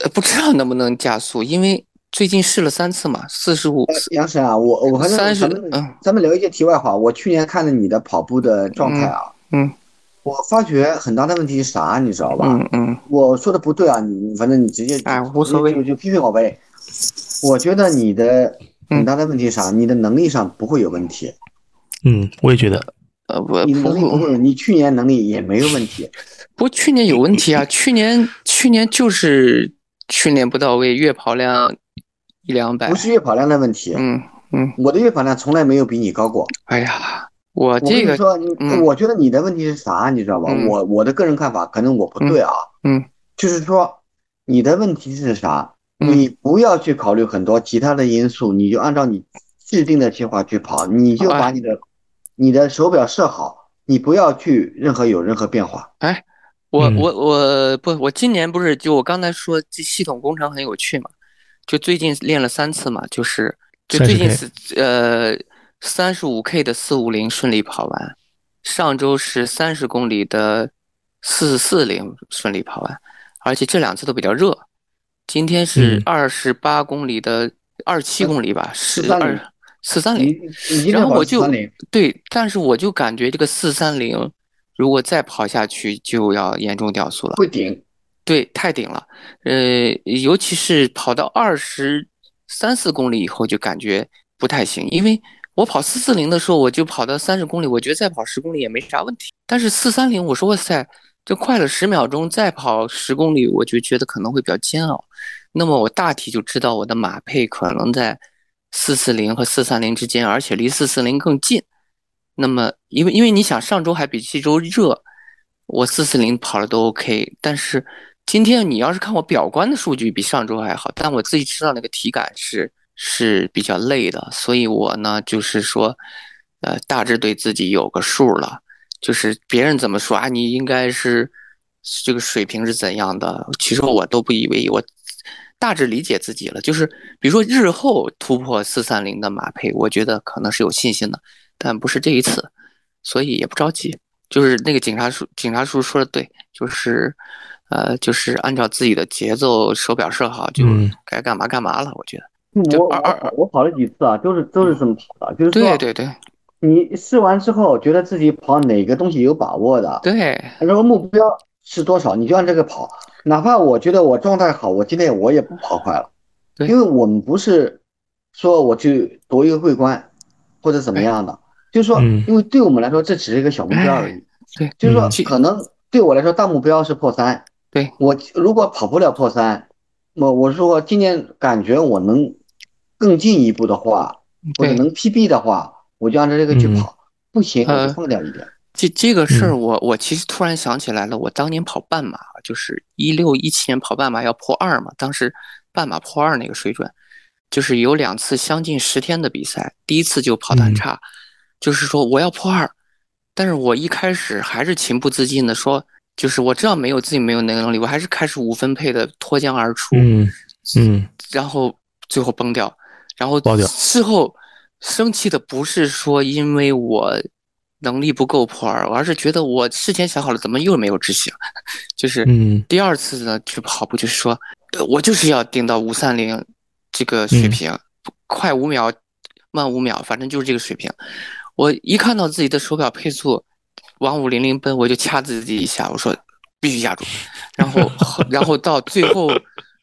呃，不知道能不能加速，因为。最近试了三次嘛，四十五。杨神啊，我我反正咱们咱们聊一些题外话。我去年看了你的跑步的状态啊，嗯，我发觉很大的问题是啥，你知道吧？嗯嗯，我说的不对啊，你反正你直接哎无所谓就就批评我呗。我觉得你的很大的问题是啥？你的能力上不会有问题。嗯，我也觉得。呃，不你能力不会，你去年能力也没有问题。不，去年有问题啊，去年去年就是训练不到位，月跑量。一两百不是月跑量的问题，嗯嗯，我的月跑量从来没有比你高过。哎呀，我这个说，我觉得你的问题是啥，你知道吧？我我的个人看法可能我不对啊，嗯，就是说你的问题是啥？你不要去考虑很多其他的因素，你就按照你制定的计划去跑，你就把你的你的手表设好，你不要去任何有任何变化。哎，我我我不，我今年不是就我刚才说这系统工程很有趣嘛？就最近练了三次嘛，就是就最近是呃三十五 K 的四五零顺利跑完，上周是三十公里的四四零顺利跑完，而且这两次都比较热。今天是二十八公里的二七公里吧，是二四三零。然后我就对，但是我就感觉这个四三零如果再跑下去就要严重掉速了，会顶。对，太顶了，呃，尤其是跑到二十三四公里以后，就感觉不太行。因为我跑四四零的时候，我就跑到三十公里，我觉得再跑十公里也没啥问题。但是四三零，我说哇塞，就快了十秒钟，再跑十公里，我就觉得可能会比较煎熬。那么我大体就知道我的马配可能在四四零和四三零之间，而且离四四零更近。那么，因为因为你想上周还比这周热，我四四零跑了都 OK，但是。今天你要是看我表观的数据比上周还好，但我自己知道那个体感是是比较累的，所以我呢就是说，呃，大致对自己有个数了，就是别人怎么说啊，你应该是这个水平是怎样的，其实我都不以为意，我大致理解自己了，就是比如说日后突破四三零的马配，我觉得可能是有信心的，但不是这一次，所以也不着急，就是那个警察叔警察叔说的对，就是。呃，就是按照自己的节奏，手表设好，就该干嘛干嘛了。我觉得，我我我跑了几次啊，都是都是这么跑的，就是对对对，你试完之后觉得自己跑哪个东西有把握的，对，然后目标是多少，你就按这个跑。哪怕我觉得我状态好，我今天我也不跑快了，对因为我们不是说我去夺一个桂冠或者怎么样的，就是说，嗯因为对我们来说这只是一个小目标而已，对，就是说嗯可能对我来说大目标是破三，对。我如果跑不了破三，我我说今年感觉我能更进一步的话，或者对能 PB 的话，我就按照这个去嗯。跑，不行我呃就放掉一点。这这个事儿，嗯。我我其实突然想起来了，我当年跑半马，就是一六一七年跑半马要破二嘛，当时半马破二那个水准，就是有两次相近十天的比赛，第一次就跑得很差，就是说我要破二，但是我一开始还是情不自禁的说，就是我知道没有自己没有那个能力，我还是开始五分配的脱缰而出，嗯嗯然后最后崩掉，然后爆掉事后生气的不是说因为我能力不够破而，而是觉得我事前想好了，怎么又没有执行？就是嗯第二次呢，去跑步就是说，呃我就是要顶到五三零这个水嗯平，快五秒，慢五秒，反正就是这个水平。我一看到自己的手表配速往五零零奔，我就掐自己一下，我说必须压住。然后，然后到最后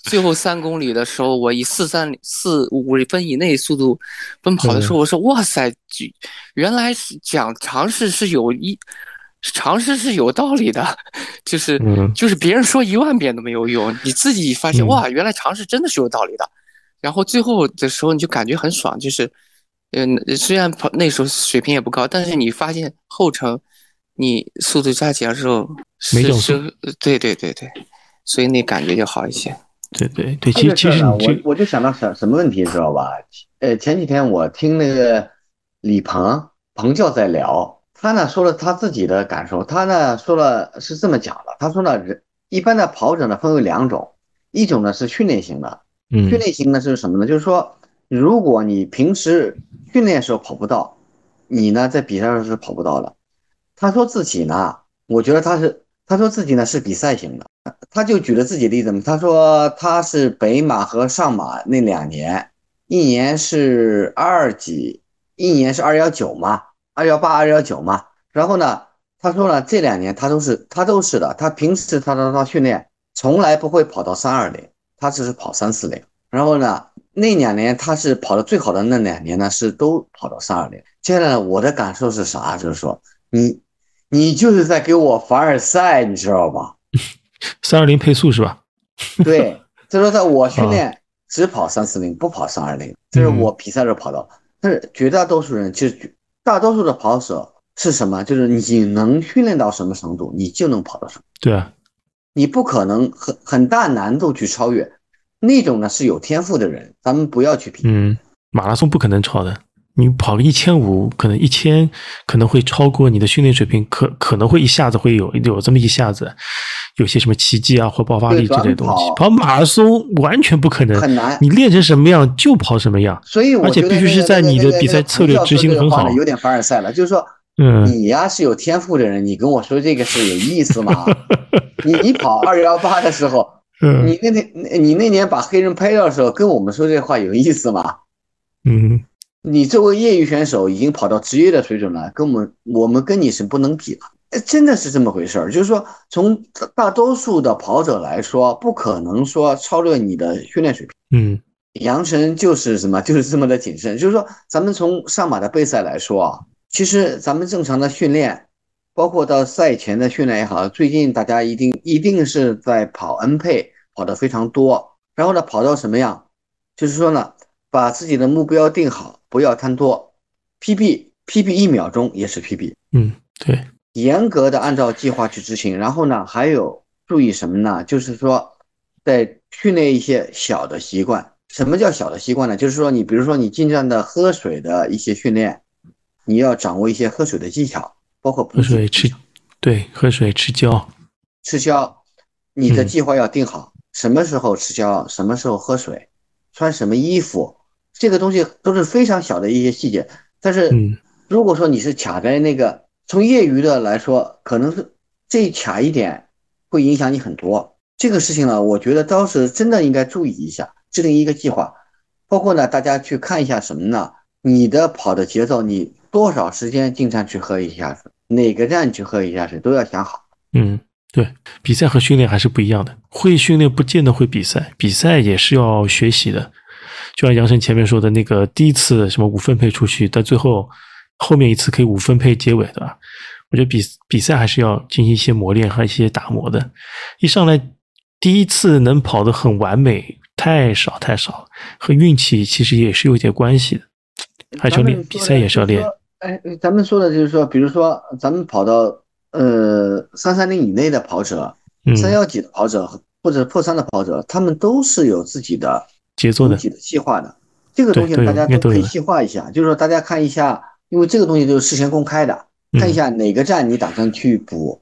最后三公里的时候，我以四三四五分以内速度奔跑的时候，我说哇塞，这原来是讲尝试是有一尝试是有道理的，就是嗯就是别人说一万遍都没有用，你自己发现嗯哇，原来尝试真的是有道理的。然后最后的时候你就感觉很爽，就是，嗯，虽然跑那时候水平也不高，但是你发现后程你速度加起来之后是没降速是，对对对对，所以那感觉就好一些。对对对，这其实其实我我就想到什什么问题，知道吧？呃，前几天我听那个李鹏鹏教在聊，他呢说了他自己的感受，他呢说了是这么讲的，他说呢，人一般的跑者呢分为两种，一种呢是训练型的，嗯训练型呢是什么呢？就是说，如果你平时训练时候跑不到，你呢在比赛时候是跑不到的。他说自己呢，我觉得他是，他说自己呢是比赛型的，他就举了自己例子嘛，他说他是北马和上马那两年，一年是二几，一年是二幺九嘛，二幺八、二幺九嘛。然后呢，他说呢这两年他都是他都是的，他平时他他他训练从来不会跑到三二零，他只是跑三四零。然后呢，那两年他是跑的最好的那两年呢，是都跑到三二零。接下来我的感受是啥？就是说你你就是在给我凡尔赛，你知道吧？三二零配速是吧？对，他说在我训练只跑三四零，不跑三二零，这是我比赛时候跑道。但是绝大多数人，其实大多数的跑手是什么？就是你能训练到什么程度，你就能跑到什么。对啊，你不可能很很大难度去超越，那种呢是有天赋的人，咱们不要去比。嗯，马拉松不可能超的。你跑个一千五，可能一千可能会超过你的训练水平，可可能会一下子会有有这么一下子，有些什么奇迹啊或爆发力之类的东西。跑马拉松完全不可能，很难。你练成什么样就跑什么样，所以而且必须是在你的比赛策略执行的很好。有点凡尔赛了，就是说，嗯，你呀是有天赋的人，你跟我说这个是有意思吗？你你跑 二幺八的时候，嗯你那天你那年把黑人拍掉的时候，跟我们说这话有意思吗？嗯。你作为业余选手已经跑到职业的水准了，跟我们我们跟你是不能比的，真的是这么回事儿。就是说，从大多数的跑者来说，不可能说超越你的训练水平。嗯，杨晨就是什么，就是这么的谨慎。就是说，咱们从上马的备赛来说啊，其实咱们正常的训练，包括到赛前的训练也好，最近大家一定一定是在跑 N 配，跑的非常多。然后呢，跑到什么样？就是说呢，把自己的目标定好。不要贪多，PB PB 一秒钟也是 PB，嗯，对，严格的按照计划去执行。然后呢，还有注意什么呢？就是说，在训练一些小的习惯。什么叫小的习惯呢？就是说，你比如说你尽量的喝水的一些训练，你要掌握一些喝水的技巧，包括喝水吃，对，喝水吃胶，吃胶，你的计划要定好，什么时候吃胶，什么时候喝水，穿什么衣服。这个东西都是非常小的一些细节，但是如果说你是卡在那个，从业余的来说，可能是这卡一点会影响你很多。这个事情呢，我觉得当时真的应该注意一下，制定一个计划，包括呢，大家去看一下什么呢？你的跑的节奏，你多少时间进站去喝一下水，哪个站去喝一下水都要想好。嗯，对，比赛和训练还是不一样的。会训练不见得会比赛，比赛也是要学习的。就像杨晨前面说的那个，第一次什么五分配出去，但最后后面一次可以五分配结尾，对吧？我觉得比比赛还是要进行一些磨练和一些打磨的。一上来第一次能跑得很完美，太少太少，和运气其实也是有点关系的。还是要练，比赛也是要练。哎，咱们说的就是说，比如说咱们跑到呃三三零以内的跑者，三幺几的跑者或者破三的跑者，他们都是有自己的节奏的、自己的细化的。这个东西大家都可以细化一下，就是说大家看一下，因为这个东西都是事先公开的，看一下哪个站你打算去补，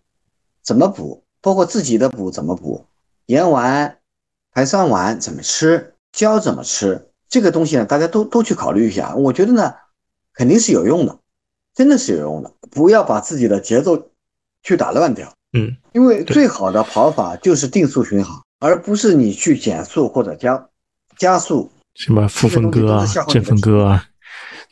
怎么补，包括自己的补怎么补，盐丸、排酸丸怎么吃，胶怎么吃。这个东西呢，大家都都去考虑一下。我觉得呢，肯定是有用的，真的是有用的。不要把自己的节奏去打乱掉。嗯，因为最好的跑法就是定速巡航，而不是你去减速或者加加速。什么负分割啊，正分割啊，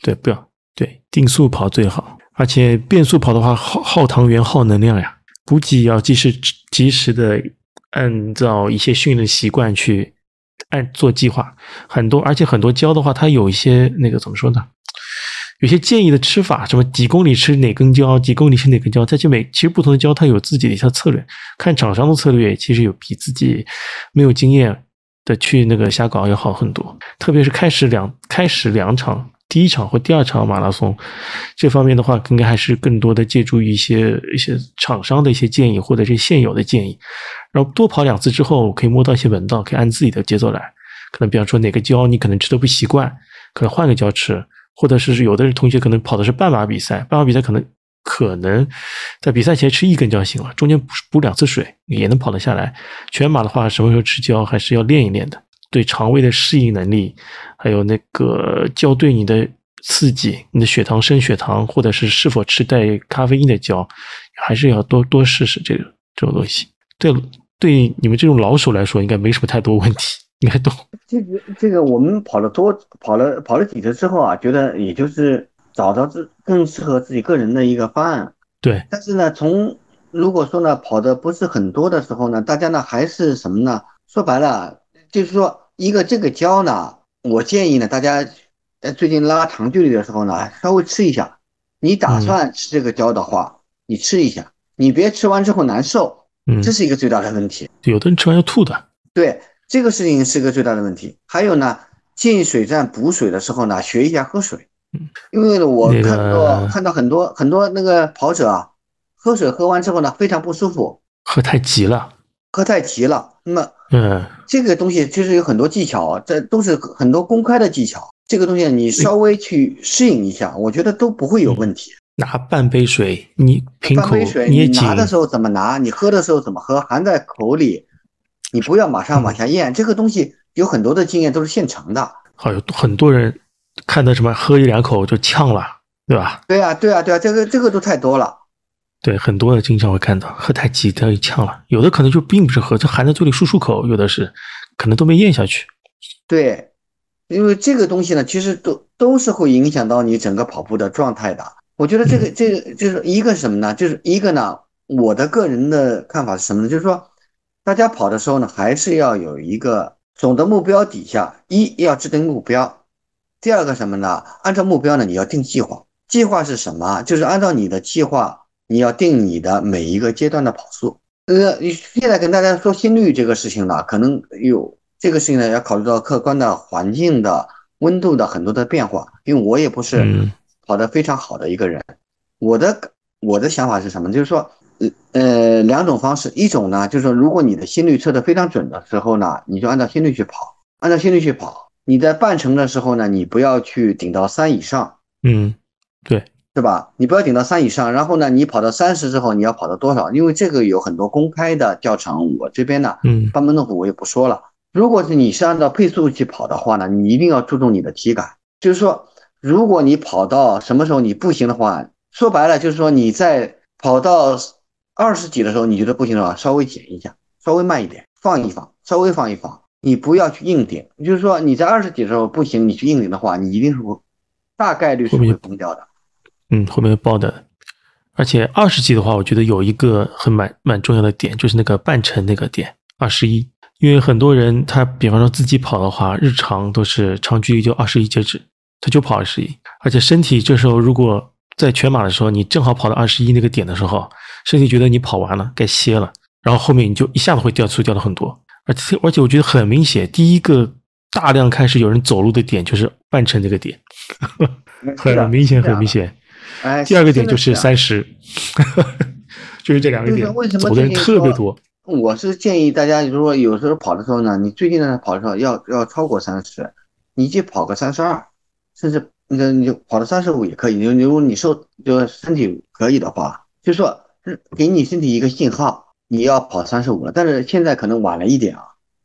对，不要对定速跑最好。而且变速跑的话，耗耗糖原、耗能量呀，补给要及时及时的按照一些训练习惯去。按做计划，很多，而且很多胶的话，它有一些那个怎么说呢？有些建议的吃法，什么几公里吃哪根胶，几公里吃哪根胶，在这每其实不同的胶它有自己的一套策略，看厂商的策略其实有比自己没有经验去那个瞎搞要好很多，特别是开始两开始两场。第一场或第二场马拉松，这方面的话，应该还是更多的借助于一些一些厂商的一些建议，或者是现有的建议，然后多跑两次之后，可以摸到一些门道，可以按自己的节奏来。可能比方说哪个胶你可能吃的不习惯，可能换个胶吃，或者是有的同学可能跑的是半马比赛，半马比赛可能可能在比赛前吃一根胶行了，中间补补两次水也能跑得下来。全马的话，什么时候吃胶还是要练一练的。对肠胃的适应能力，还有那个胶对你的刺激，你的血糖升血糖，或者是是否吃带咖啡因的胶，还是要多多试试这个这种东西。对，对你们这种老手来说，应该没什么太多问题，应该懂。这个这个，我们跑了多跑了跑了几次之后啊，觉得也就是找到自更适合自己个人的一个方案。对。但是呢，从如果说呢跑的不是很多的时候呢，大家呢还是什么呢？说白了。就是说，一个这个胶呢，我建议呢，大家在最近拉长距离的时候呢，稍微吃一下。你打算吃这个胶的话，你吃一下，你别吃完之后难受，这是一个最大的问题。有的人吃完要吐的。对，这个事情是个最大的问题。还有呢，进水站补水的时候呢，学一下喝水。因为我看到看到很多很多那个跑者啊，喝水喝完之后呢，非常不舒服，喝太急了。喝太急了，那么，嗯，这个东西其实有很多技巧，这都是很多公开的技巧。这个东西你稍微去适应一下，我觉得都不会有问题。拿半杯水，你瓶口你拿的时候怎么拿？你喝的时候怎么喝？含在口里，你不要马上往下咽。这个东西有很多的经验都是现成的。好，有很多人看到什么喝一两口就呛了，对吧？对啊，对啊，对啊，这个这个都太多了。对，很多的经常会看到喝太急，他就呛了。有的可能就并不是喝，就含在嘴里漱漱口，有的是可能都没咽下去。对，因为这个东西呢，其实都都是会影响到你整个跑步的状态的。我觉得这个这个就是一个什么呢？就是一个呢，我的个人的看法是什么呢？就是说，大家跑的时候呢，还是要有一个总的目标底下，一要制定目标，第二个什么呢？按照目标呢，你要定计划。计划是什么？就是按照你的计划。你要定你的每一个阶段的跑速。呃，你现在跟大家说心率这个事情呢，可能有这个事情呢，要考虑到客观的环境的温度的很多的变化。因为我也不是跑得非常好的一个人，我的我的想法是什么？就是说，呃呃，两种方式，一种呢，就是说，如果你的心率测得非常准的时候呢，你就按照心率去跑，按照心率去跑。你在半程的时候呢，你不要去顶到三以上。嗯，对。是吧？你不要顶到三以上，然后呢，你跑到三十之后，你要跑到多少？因为这个有很多公开的教程，我这边呢，嗯，班门弄斧我也不说了。如果是你是按照配速去跑的话呢，你一定要注重你的体感。就是说，如果你跑到什么时候你不行的话，说白了就是说你在跑到二十几的时候，你觉得不行的话，稍微减一下，稍微慢一点，放一放，稍微放一放，你不要去硬顶。就是说你在二十几的时候不行，你去硬顶的话，你一定是会大概率是会崩掉的。嗯，后面爆的。而且二十级的话，我觉得有一个很蛮蛮重要的点，就是那个半程那个点二十一，因为很多人他比方说自己跑的话，日常都是长距离就二十一截止，他就跑二十一，而且身体这时候如果在全马的时候，你正好跑到二十一那个点的时候，身体觉得你跑完了该歇了，然后后面你就一下子会掉速掉了很多，而且而且我觉得很明显，第一个大量开始有人走路的点就是半程这个点，很明显很明显。哎，第二个点就是三十，就是这两个点，走的人特别多？我是建议大家，如果有时候跑的时候呢，你最近呢跑的时候要要超过三十，你就跑个三十二，甚至那你就跑到三十五也可以。你如果你瘦就身体可以的话，就说给你身体一个信号，你要跑三十五了。但是现在可能晚了一点啊，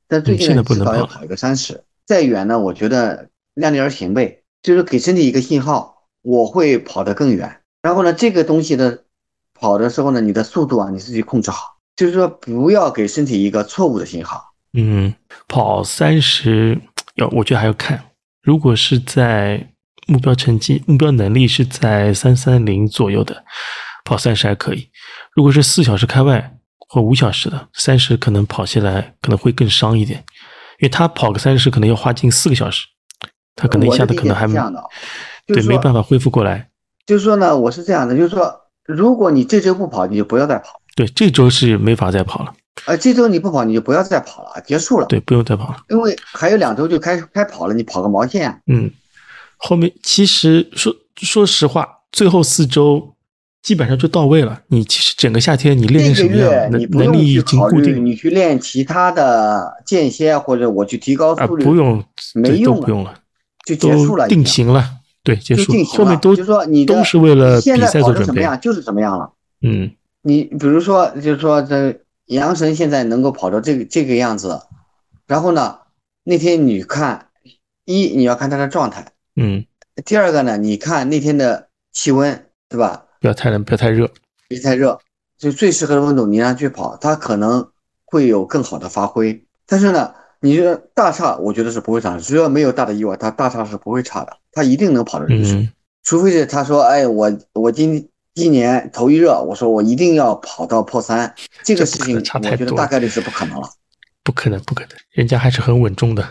但最近至少要跑一个三十。再远呢，我觉得量力而行呗，就是给身体一个信号。我会跑得更远，然后呢，这个东西的跑的时候呢，你的速度啊，你自己控制好，就是说不要给身体一个错误的信号。嗯，跑三十要，我觉得还要看，如果是在目标成绩、目标能力是在三三零左右的，跑三十还可以；如果是四小时开外或五小时的，三十可能跑下来可能会更伤一点，因为他跑个三十可能要花近四个小时，他可能一下子可能还没。对，没办法恢复过来。就是说呢，我是这样的，就是说，如果你这周不跑，你就不要再跑。对，这周是没法再跑了。呃，这周你不跑，你就不要再跑了，结束了。对，不用再跑了，因为还有两周就开开跑了，你跑个毛线？嗯，后面其实说说实话，最后四周基本上就到位了。你其实整个夏天你练成什么样，能能力已经固定。你去练其他的间歇，或者我去提高速率，不用，没用，不用了，就结束了，定型了。对，结束后面都就说你都是为了比赛做准备，就是怎么样了。嗯，你比如说，就是说这杨神现在能够跑到这个这个样子，然后呢，那天你看一你要看他的状态，嗯，第二个呢，你看那天的气温，对吧？不要太冷，不要太热，别太热，就最适合的温度，你让去跑，他可能会有更好的发挥。但是呢。你说大差，我觉得是不会差，只要没有大的意外，他大差是不会差的，他一定能跑到这个水除非是他说，哎，我我今今年头一热，我说我一定要跑到破三，这个事情我觉得大概率是不可能了，不可能，不可能，人家还是很稳重的。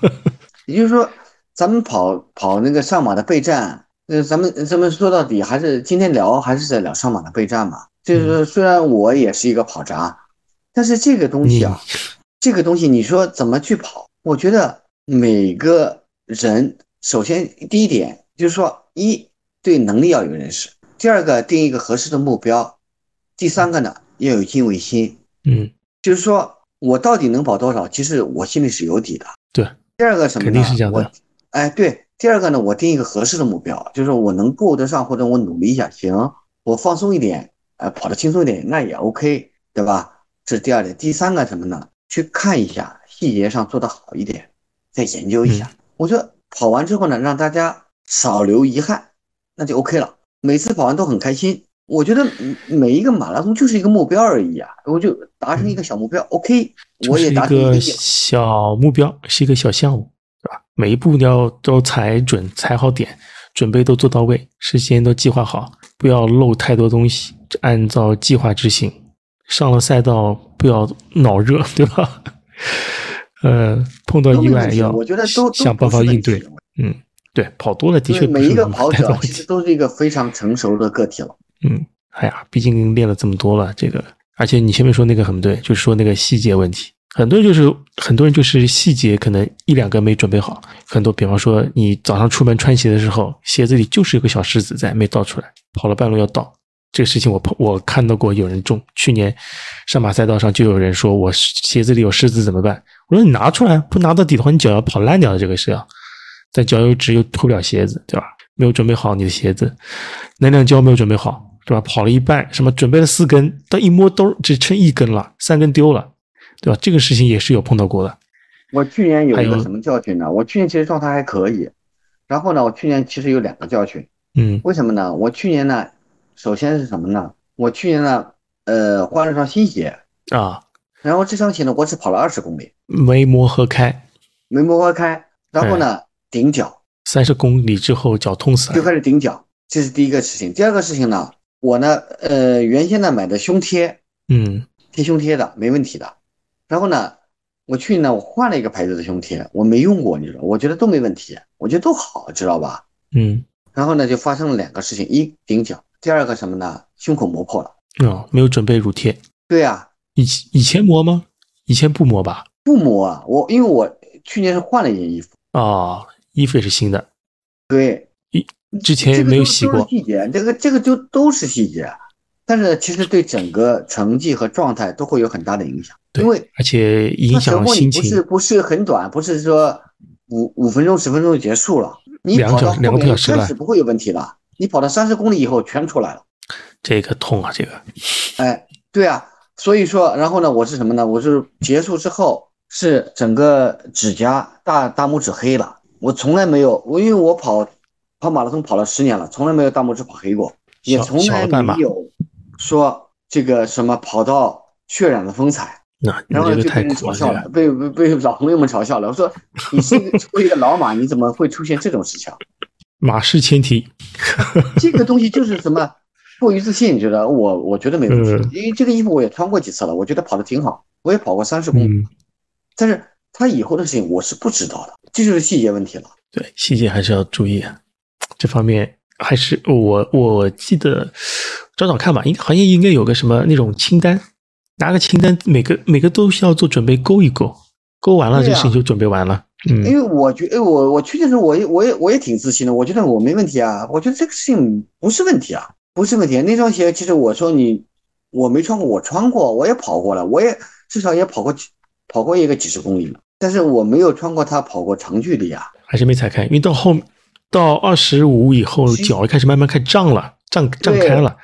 也就是说，咱们跑跑那个上马的备战，呃，咱们咱们说到底还是今天聊还是在聊上马的备战嘛？就是虽然我也是一个跑渣，但是这个东西啊。这个东西你说怎么去跑？我觉得每个人首先第一点就是说，一对能力要有认识；第二个定一个合适的目标；第三个呢要有敬畏心。嗯，就是说我到底能跑多少，其实我心里是有底的。对，第二个什么？肯定是这样的。哎，对，第二个呢，我定一个合适的目标，就是我能够得上，或者我努力一下，行，我放松一点，哎，跑得轻松一点，那也 OK，对吧？这是第二点。第三个什么呢？去看一下细节上做得好一点，再研究一下。我觉得跑完之后呢，让大家少留遗憾，那就 OK 了。每次跑完都很开心。我觉得每一个马拉松就是一个目标而已啊，我就达成一个小目标，OK。我也达成一个小目标，是一个小项目？每一步要都踩准，踩好点，准备都做到位，事先都计划好，不要漏太多东西，按照计划执行。上了赛道不要脑热，对吧？呃，碰到意外要我觉得都想办法应对。嗯，对，跑多了的确每一个跑者其实都是一个非常成熟的个体了。嗯，哎呀，毕竟练了这么多了，这个，而且你前面说那个很对，就是说那个细节问题，很多人就是很多人就是细节可能一两个没准备好，很多，比方说你早上出门穿鞋的时候，鞋子里就是有个小石子在没倒出来，跑了半路要倒。这个事情我碰我看到过有人中，去年上马赛道上就有人说我鞋子里有虱子怎么办？我说你拿出来，不拿到底的话，你脚要跑烂掉的。这个是要但脚油纸又脱不了鞋子，对吧？没有准备好你的鞋子，能量胶没有准备好，对吧？跑了一半，什么准备了四根，到一摸兜只剩一根了，三根丢了，对吧？这个事情也是有碰到过的。我去年有一个什么教训呢？我去年其实状态还可以，然后呢，我去年其实有两个教训，嗯，为什么呢？我去年呢。首先是什么呢？我去年呢，呃，换了双新鞋啊，然后这双鞋呢，我只跑了二十公里，没磨合开，没磨合开，然后呢，顶脚，三十公里之后脚痛死了，就开始顶脚，这是第一个事情。第二个事情呢，我呢，呃，原先呢买的胸贴，嗯，贴胸贴的没问题的。然后呢，我去年呢，我换了一个牌子的胸贴，我没用过，你知道，我觉得都没问题，我觉得都好，知道吧？嗯。然后呢，就发生了两个事情：一顶脚，第二个什么呢？胸口磨破了。哦，没有准备乳贴。对呀，以以前磨吗？以前不磨吧？不磨啊，我因为我去年是换了一件衣服啊，衣服也是新的。对，一之前也没有洗过。细节，这个这个就都是细节，但是其实对整个成绩和状态都会有很大的影响。对，因为而且影响心情。不是不是很短，不是说五五分钟十分钟就结束了。你跑到两个多小时开始不会有问题了。你跑到三十公里以后全出来了，这个痛啊，这个。哎，对啊，所以说，然后呢，我是什么呢？我是结束之后是整个指甲大大拇指黑了。我从来没有，我因为我跑跑马拉松跑了十年了，从来没有大拇指跑黑过，也从来没有说这个什么跑到血染的风采。那然后就被人嘲笑了，被被被老朋友们嘲笑了。我说你是作为一个老马，你怎么会出现这种事情？马失前蹄，这个东西就是什么 过于自信，你觉得？我我觉得没问题，因为这个衣服我也穿过几次了，我觉得跑的挺好，我也跑过三十公里。但是他以后的事情我是不知道的，这就是细节问题了。对，细节还是要注意啊，这方面还是我我记得找找看吧，应好像应该有个什么那种清单。拿个清单，每个每个都需要做准备，勾一勾，勾完了这个事情就准备完了。嗯，因为我觉，得，我我去的时候，我也我也我也挺自信的，我觉得我没问题啊，我觉得这个事情不是问题啊，不是问题。那双鞋其实我说你我没穿过，我穿过，我也跑过了，我也至少也跑过跑过一个几十公里了，但是我没有穿过它跑过长距离啊，还是没踩开，因为到后到二十五以后，脚开始慢慢开始胀了。胀胀开了，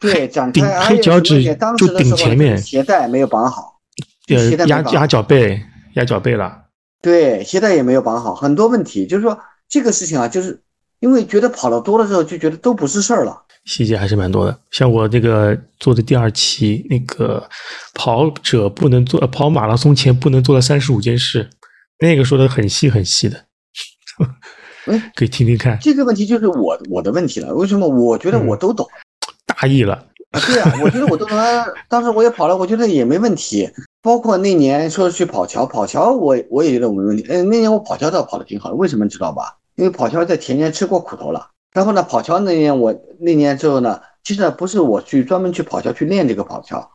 对，长开，黑脚趾就顶前面，鞋带没有绑好，呃，压压脚背，压脚背了。对，鞋带也没有绑好，很多问题。就是说这个事情啊，就是因为觉得跑的多了之后，就觉得都不是事儿了。细节还是蛮多的。像我这个做的第二期，那个跑者不能做，跑马拉松前不能做的三十五件事，那个说的很细很细的。哎，可以听听看。这个问题就是我我的问题了。为什么？我觉得我都懂，大意了啊！对啊，我觉得我都懂。当时我也跑了，我觉得也没问题。包括那年说去跑桥，跑桥我我也觉得我没问题。嗯，那年我跑桥倒跑的挺好的，为什么知道吧？因为跑桥在前年吃过苦头了。然后呢，跑桥那年我那年之后呢，其实不是我去专门去跑桥去练这个跑桥，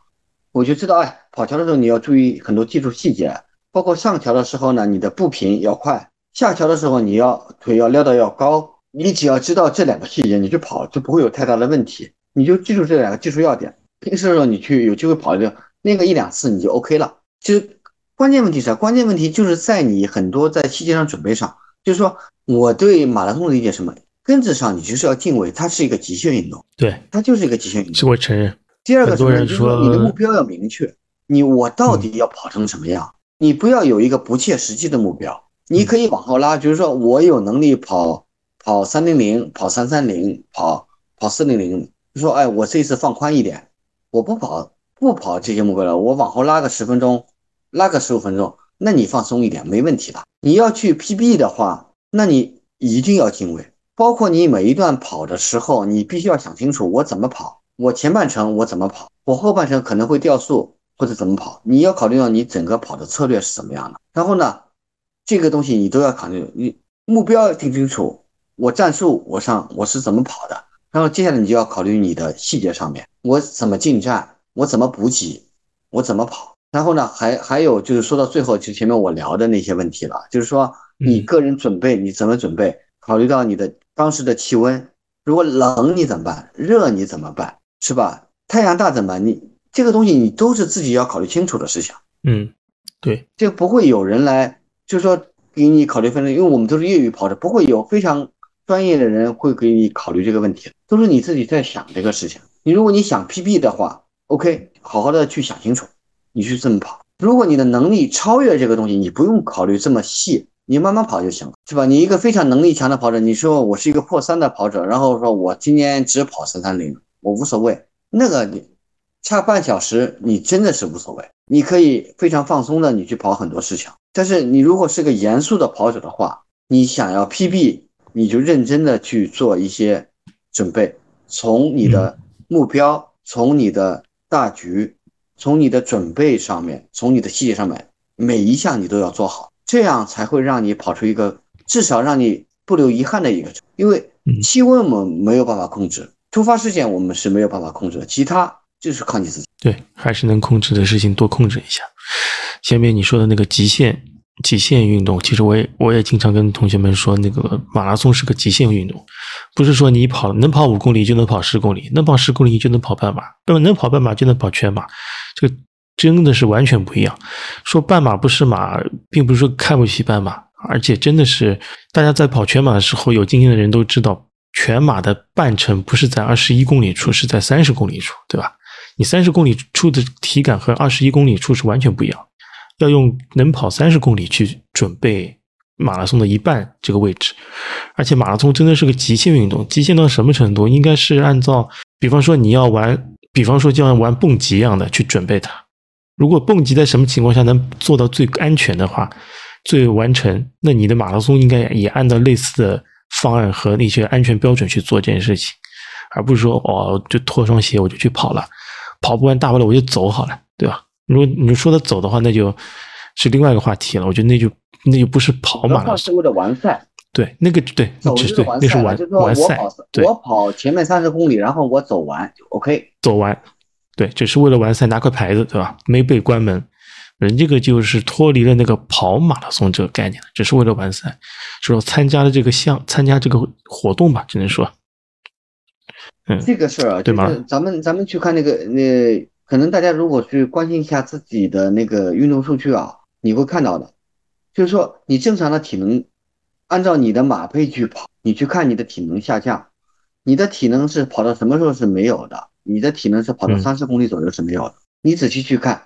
我就知道，哎，跑桥的时候你要注意很多技术细节，包括上桥的时候呢，你的步频要快。下桥的时候，你要腿要撩到要高，你只要知道这两个细节，你去跑就不会有太大的问题。你就记住这两个技术要点，平时的时候你去有机会跑的练个一两次，你就 OK 了。其实关键问题是啥？关键问题就是在你很多在细节上准备上。就是说，我对马拉松的理解什么？根子上你就是要敬畏，它是一个极限运动。对，它就是一个极限运动。是我承认。第二个？就是说你的目标要明确，你我到底要跑成什么样？你不要有一个不切实际的目标。你可以往后拉，就是说我有能力跑跑三零零，跑三三零，跑跑四零零。说，哎，我这次放宽一点，我不跑不跑这些目标了，我往后拉个十分钟，拉个十五分钟，那你放松一点，没问题的。你要去 PB 的话，那你一定要敬畏，包括你每一段跑的时候，你必须要想清楚，我怎么跑，我前半程我怎么跑，我后半程可能会掉速或者怎么跑，你要考虑到你整个跑的策略是怎么样的。然后呢？这个东西你都要考虑，你目标定清楚，我战术我上我是怎么跑的，然后接下来你就要考虑你的细节上面，我怎么进站，我怎么补给，我怎么跑，然后呢，还还有就是说到最后，就前面我聊的那些问题了，就是说你个人准备你怎么准备，考虑到你的当时的气温，如果冷你怎么办，热你怎么办，是吧？太阳大怎么办？你这个东西你都是自己要考虑清楚的事情。嗯，对，这不会有人来。就是说，给你考虑分类，因为我们都是业余跑者，不会有非常专业的人会给你考虑这个问题，都是你自己在想这个事情。你如果你想 PB 的话，OK，好好的去想清楚，你去这么跑。如果你的能力超越这个东西，你不用考虑这么细，你慢慢跑就行了，是吧？你一个非常能力强的跑者，你说我是一个破三的跑者，然后说我今年只跑三三零，我无所谓，那个你差半小时，你真的是无所谓，你可以非常放松的你去跑很多事情。但是你如果是个严肃的跑者的话，你想要 PB，你就认真的去做一些准备，从你的目标，从你的大局，从你的准备上面，从你的细节上面，每一项你都要做好，这样才会让你跑出一个至少让你不留遗憾的一个。因为气温我们没有办法控制，突发事件我们是没有办法控制的，其他就是靠你自己。对，还是能控制的事情多控制一下。前面你说的那个极限。极限运动，其实我也我也经常跟同学们说，那个马拉松是个极限运动，不是说你跑能跑五公里就能跑十公里，能跑十公里就能跑半马，那么能跑半马就能跑全马，这个真的是完全不一样。说半马不是马，并不是说看不起半马，而且真的是大家在跑全马的时候，有经验的人都知道，全马的半程不是在二十一公里处，是在三十公里处，对吧？你三十公里处的体感和二十一公里处是完全不一样。要用能跑三十公里去准备马拉松的一半这个位置，而且马拉松真的是个极限运动，极限到什么程度？应该是按照，比方说你要玩，比方说就像玩蹦极一样的去准备它。如果蹦极在什么情况下能做到最安全的话，最完成，那你的马拉松应该也按照类似的方案和那些安全标准去做这件事情，而不是说哦，就脱双鞋我就去跑了，跑不完大不了我就走好了，对吧？如果你说的走的话，那就是另外一个话题了。我觉得那就那就不是跑马了，是为了完赛。对，那个对，走是对，那是完完赛。对，我跑前面三十公里，然后我走完就 OK。走完，对，只是为了完赛拿块牌子，对吧？没被关门，人这个就是脱离了那个跑马拉松这个概念只是为了完赛，说参加了这个项，参加这个活动吧，只能说，嗯，这个事儿啊，对吗？咱们咱们去看那个那。可能大家如果去关心一下自己的那个运动数据啊，你会看到的，就是说你正常的体能，按照你的马配去跑，你去看你的体能下降，你的体能是跑到什么时候是没有的？你的体能是跑到三十公里左右是没有的。你仔细去看，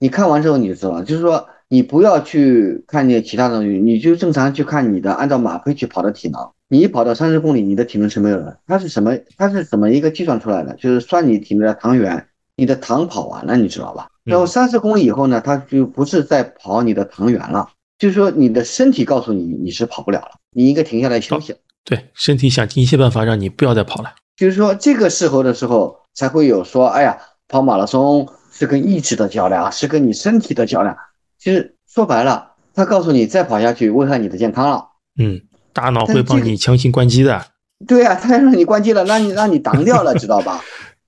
你看完之后你就知道了，就是说你不要去看那其他东西，你就正常去看你的按照马配去跑的体能，你一跑到三十公里，你的体能是没有的。它是什么？它是怎么一个计算出来的？就是算你体内的糖原。你的糖跑完了，你知道吧？然后三十公里以后呢，它就不是在跑你的糖原了，就是说你的身体告诉你你是跑不了了，你应该停下来休息。对，身体想尽一切办法让你不要再跑了。就是说这个时候的时候才会有说，哎呀，跑马拉松是跟意志的较量，是跟你身体的较量。其实说白了，他告诉你再跑下去危害你的健康了。嗯，大脑会帮你强行关机的。对啊，他让你关机了，让你让你挡掉了，知道吧？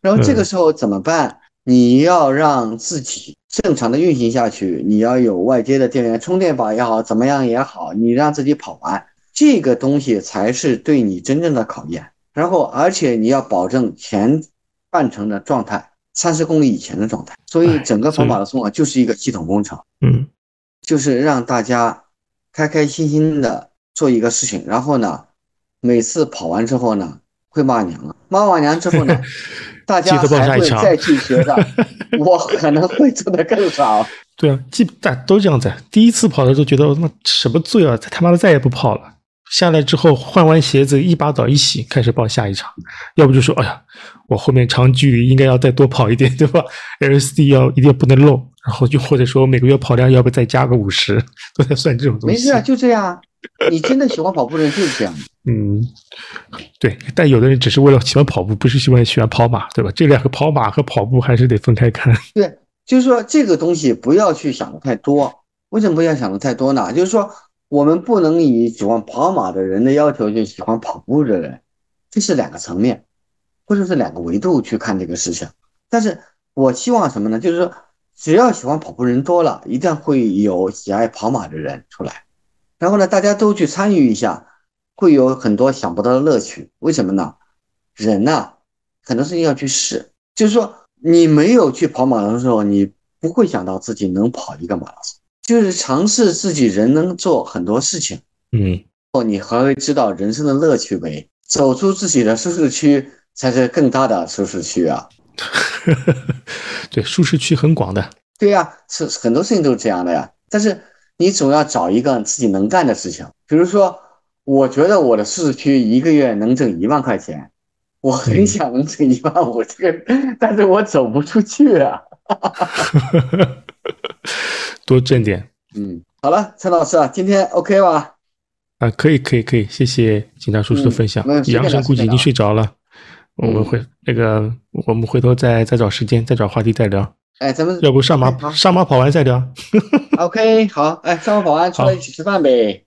然后这个时候怎么办？你要让自己正常的运行下去，你要有外接的电源充电宝也好，怎么样也好，你让自己跑完这个东西才是对你真正的考验。然后，而且你要保证前半程的状态，三十公里以前的状态。所以整个跑马拉松啊，就是一个系统工程。嗯，就是让大家开开心心的做一个事情。然后呢，每次跑完之后呢，会骂娘了。骂完娘之后呢？大家还会再去学的，我可能会做的更少。对啊，基大都这样子。第一次跑的时候觉得我他妈什么罪啊，他妈的再也不跑了。下来之后换完鞋子，一把澡一洗，开始报下一场。要不就说，哎呀，我后面长距离应该要再多跑一点，对吧？LSD 要一定不能漏。然后就或者说每个月跑量要不再加个五十，都在算这种东西。没事啊，就这样。你真的喜欢跑步的人就是这样。嗯，对，但有的人只是为了喜欢跑步，不是喜欢喜欢跑马，对吧？这两个跑马和跑步还是得分开看。对，就是说这个东西不要去想的太多。为什么不要想的太多呢？就是说我们不能以喜欢跑马的人的要求去喜欢跑步的人，这是两个层面，或者是两个维度去看这个事情。但是我希望什么呢？就是说只要喜欢跑步人多了，一定会有喜爱跑马的人出来，然后呢，大家都去参与一下。会有很多想不到的乐趣，为什么呢？人呐，很多事情要去试，就是说你没有去跑马拉松的时候，你不会想到自己能跑一个马拉松，就是尝试自己人能做很多事情，嗯，哦，你还会知道人生的乐趣为走出自己的舒适区才是更大的舒适区啊。对，舒适区很广的。对呀，是很多事情都是这样的呀。但是你总要找一个自己能干的事情，比如说。我觉得我的舒适区一个月能挣一万块钱，我很想能挣一万五，这个，但是我走不出去啊。多挣点。嗯，好了，陈老师啊，今天 OK 吧？啊，可以，可以，可以，谢谢警察叔叔的分享。杨神估计已经睡着了。我们回那个，我们回头再再找时间，再找话题再聊。哎，咱们要不上马上马跑完再聊。OK，好，哎，上马跑完出来一起吃饭呗。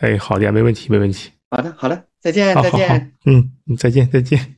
哎，好的呀，没问题，没问题。好的，好的，再见，再见。嗯，再见，再见。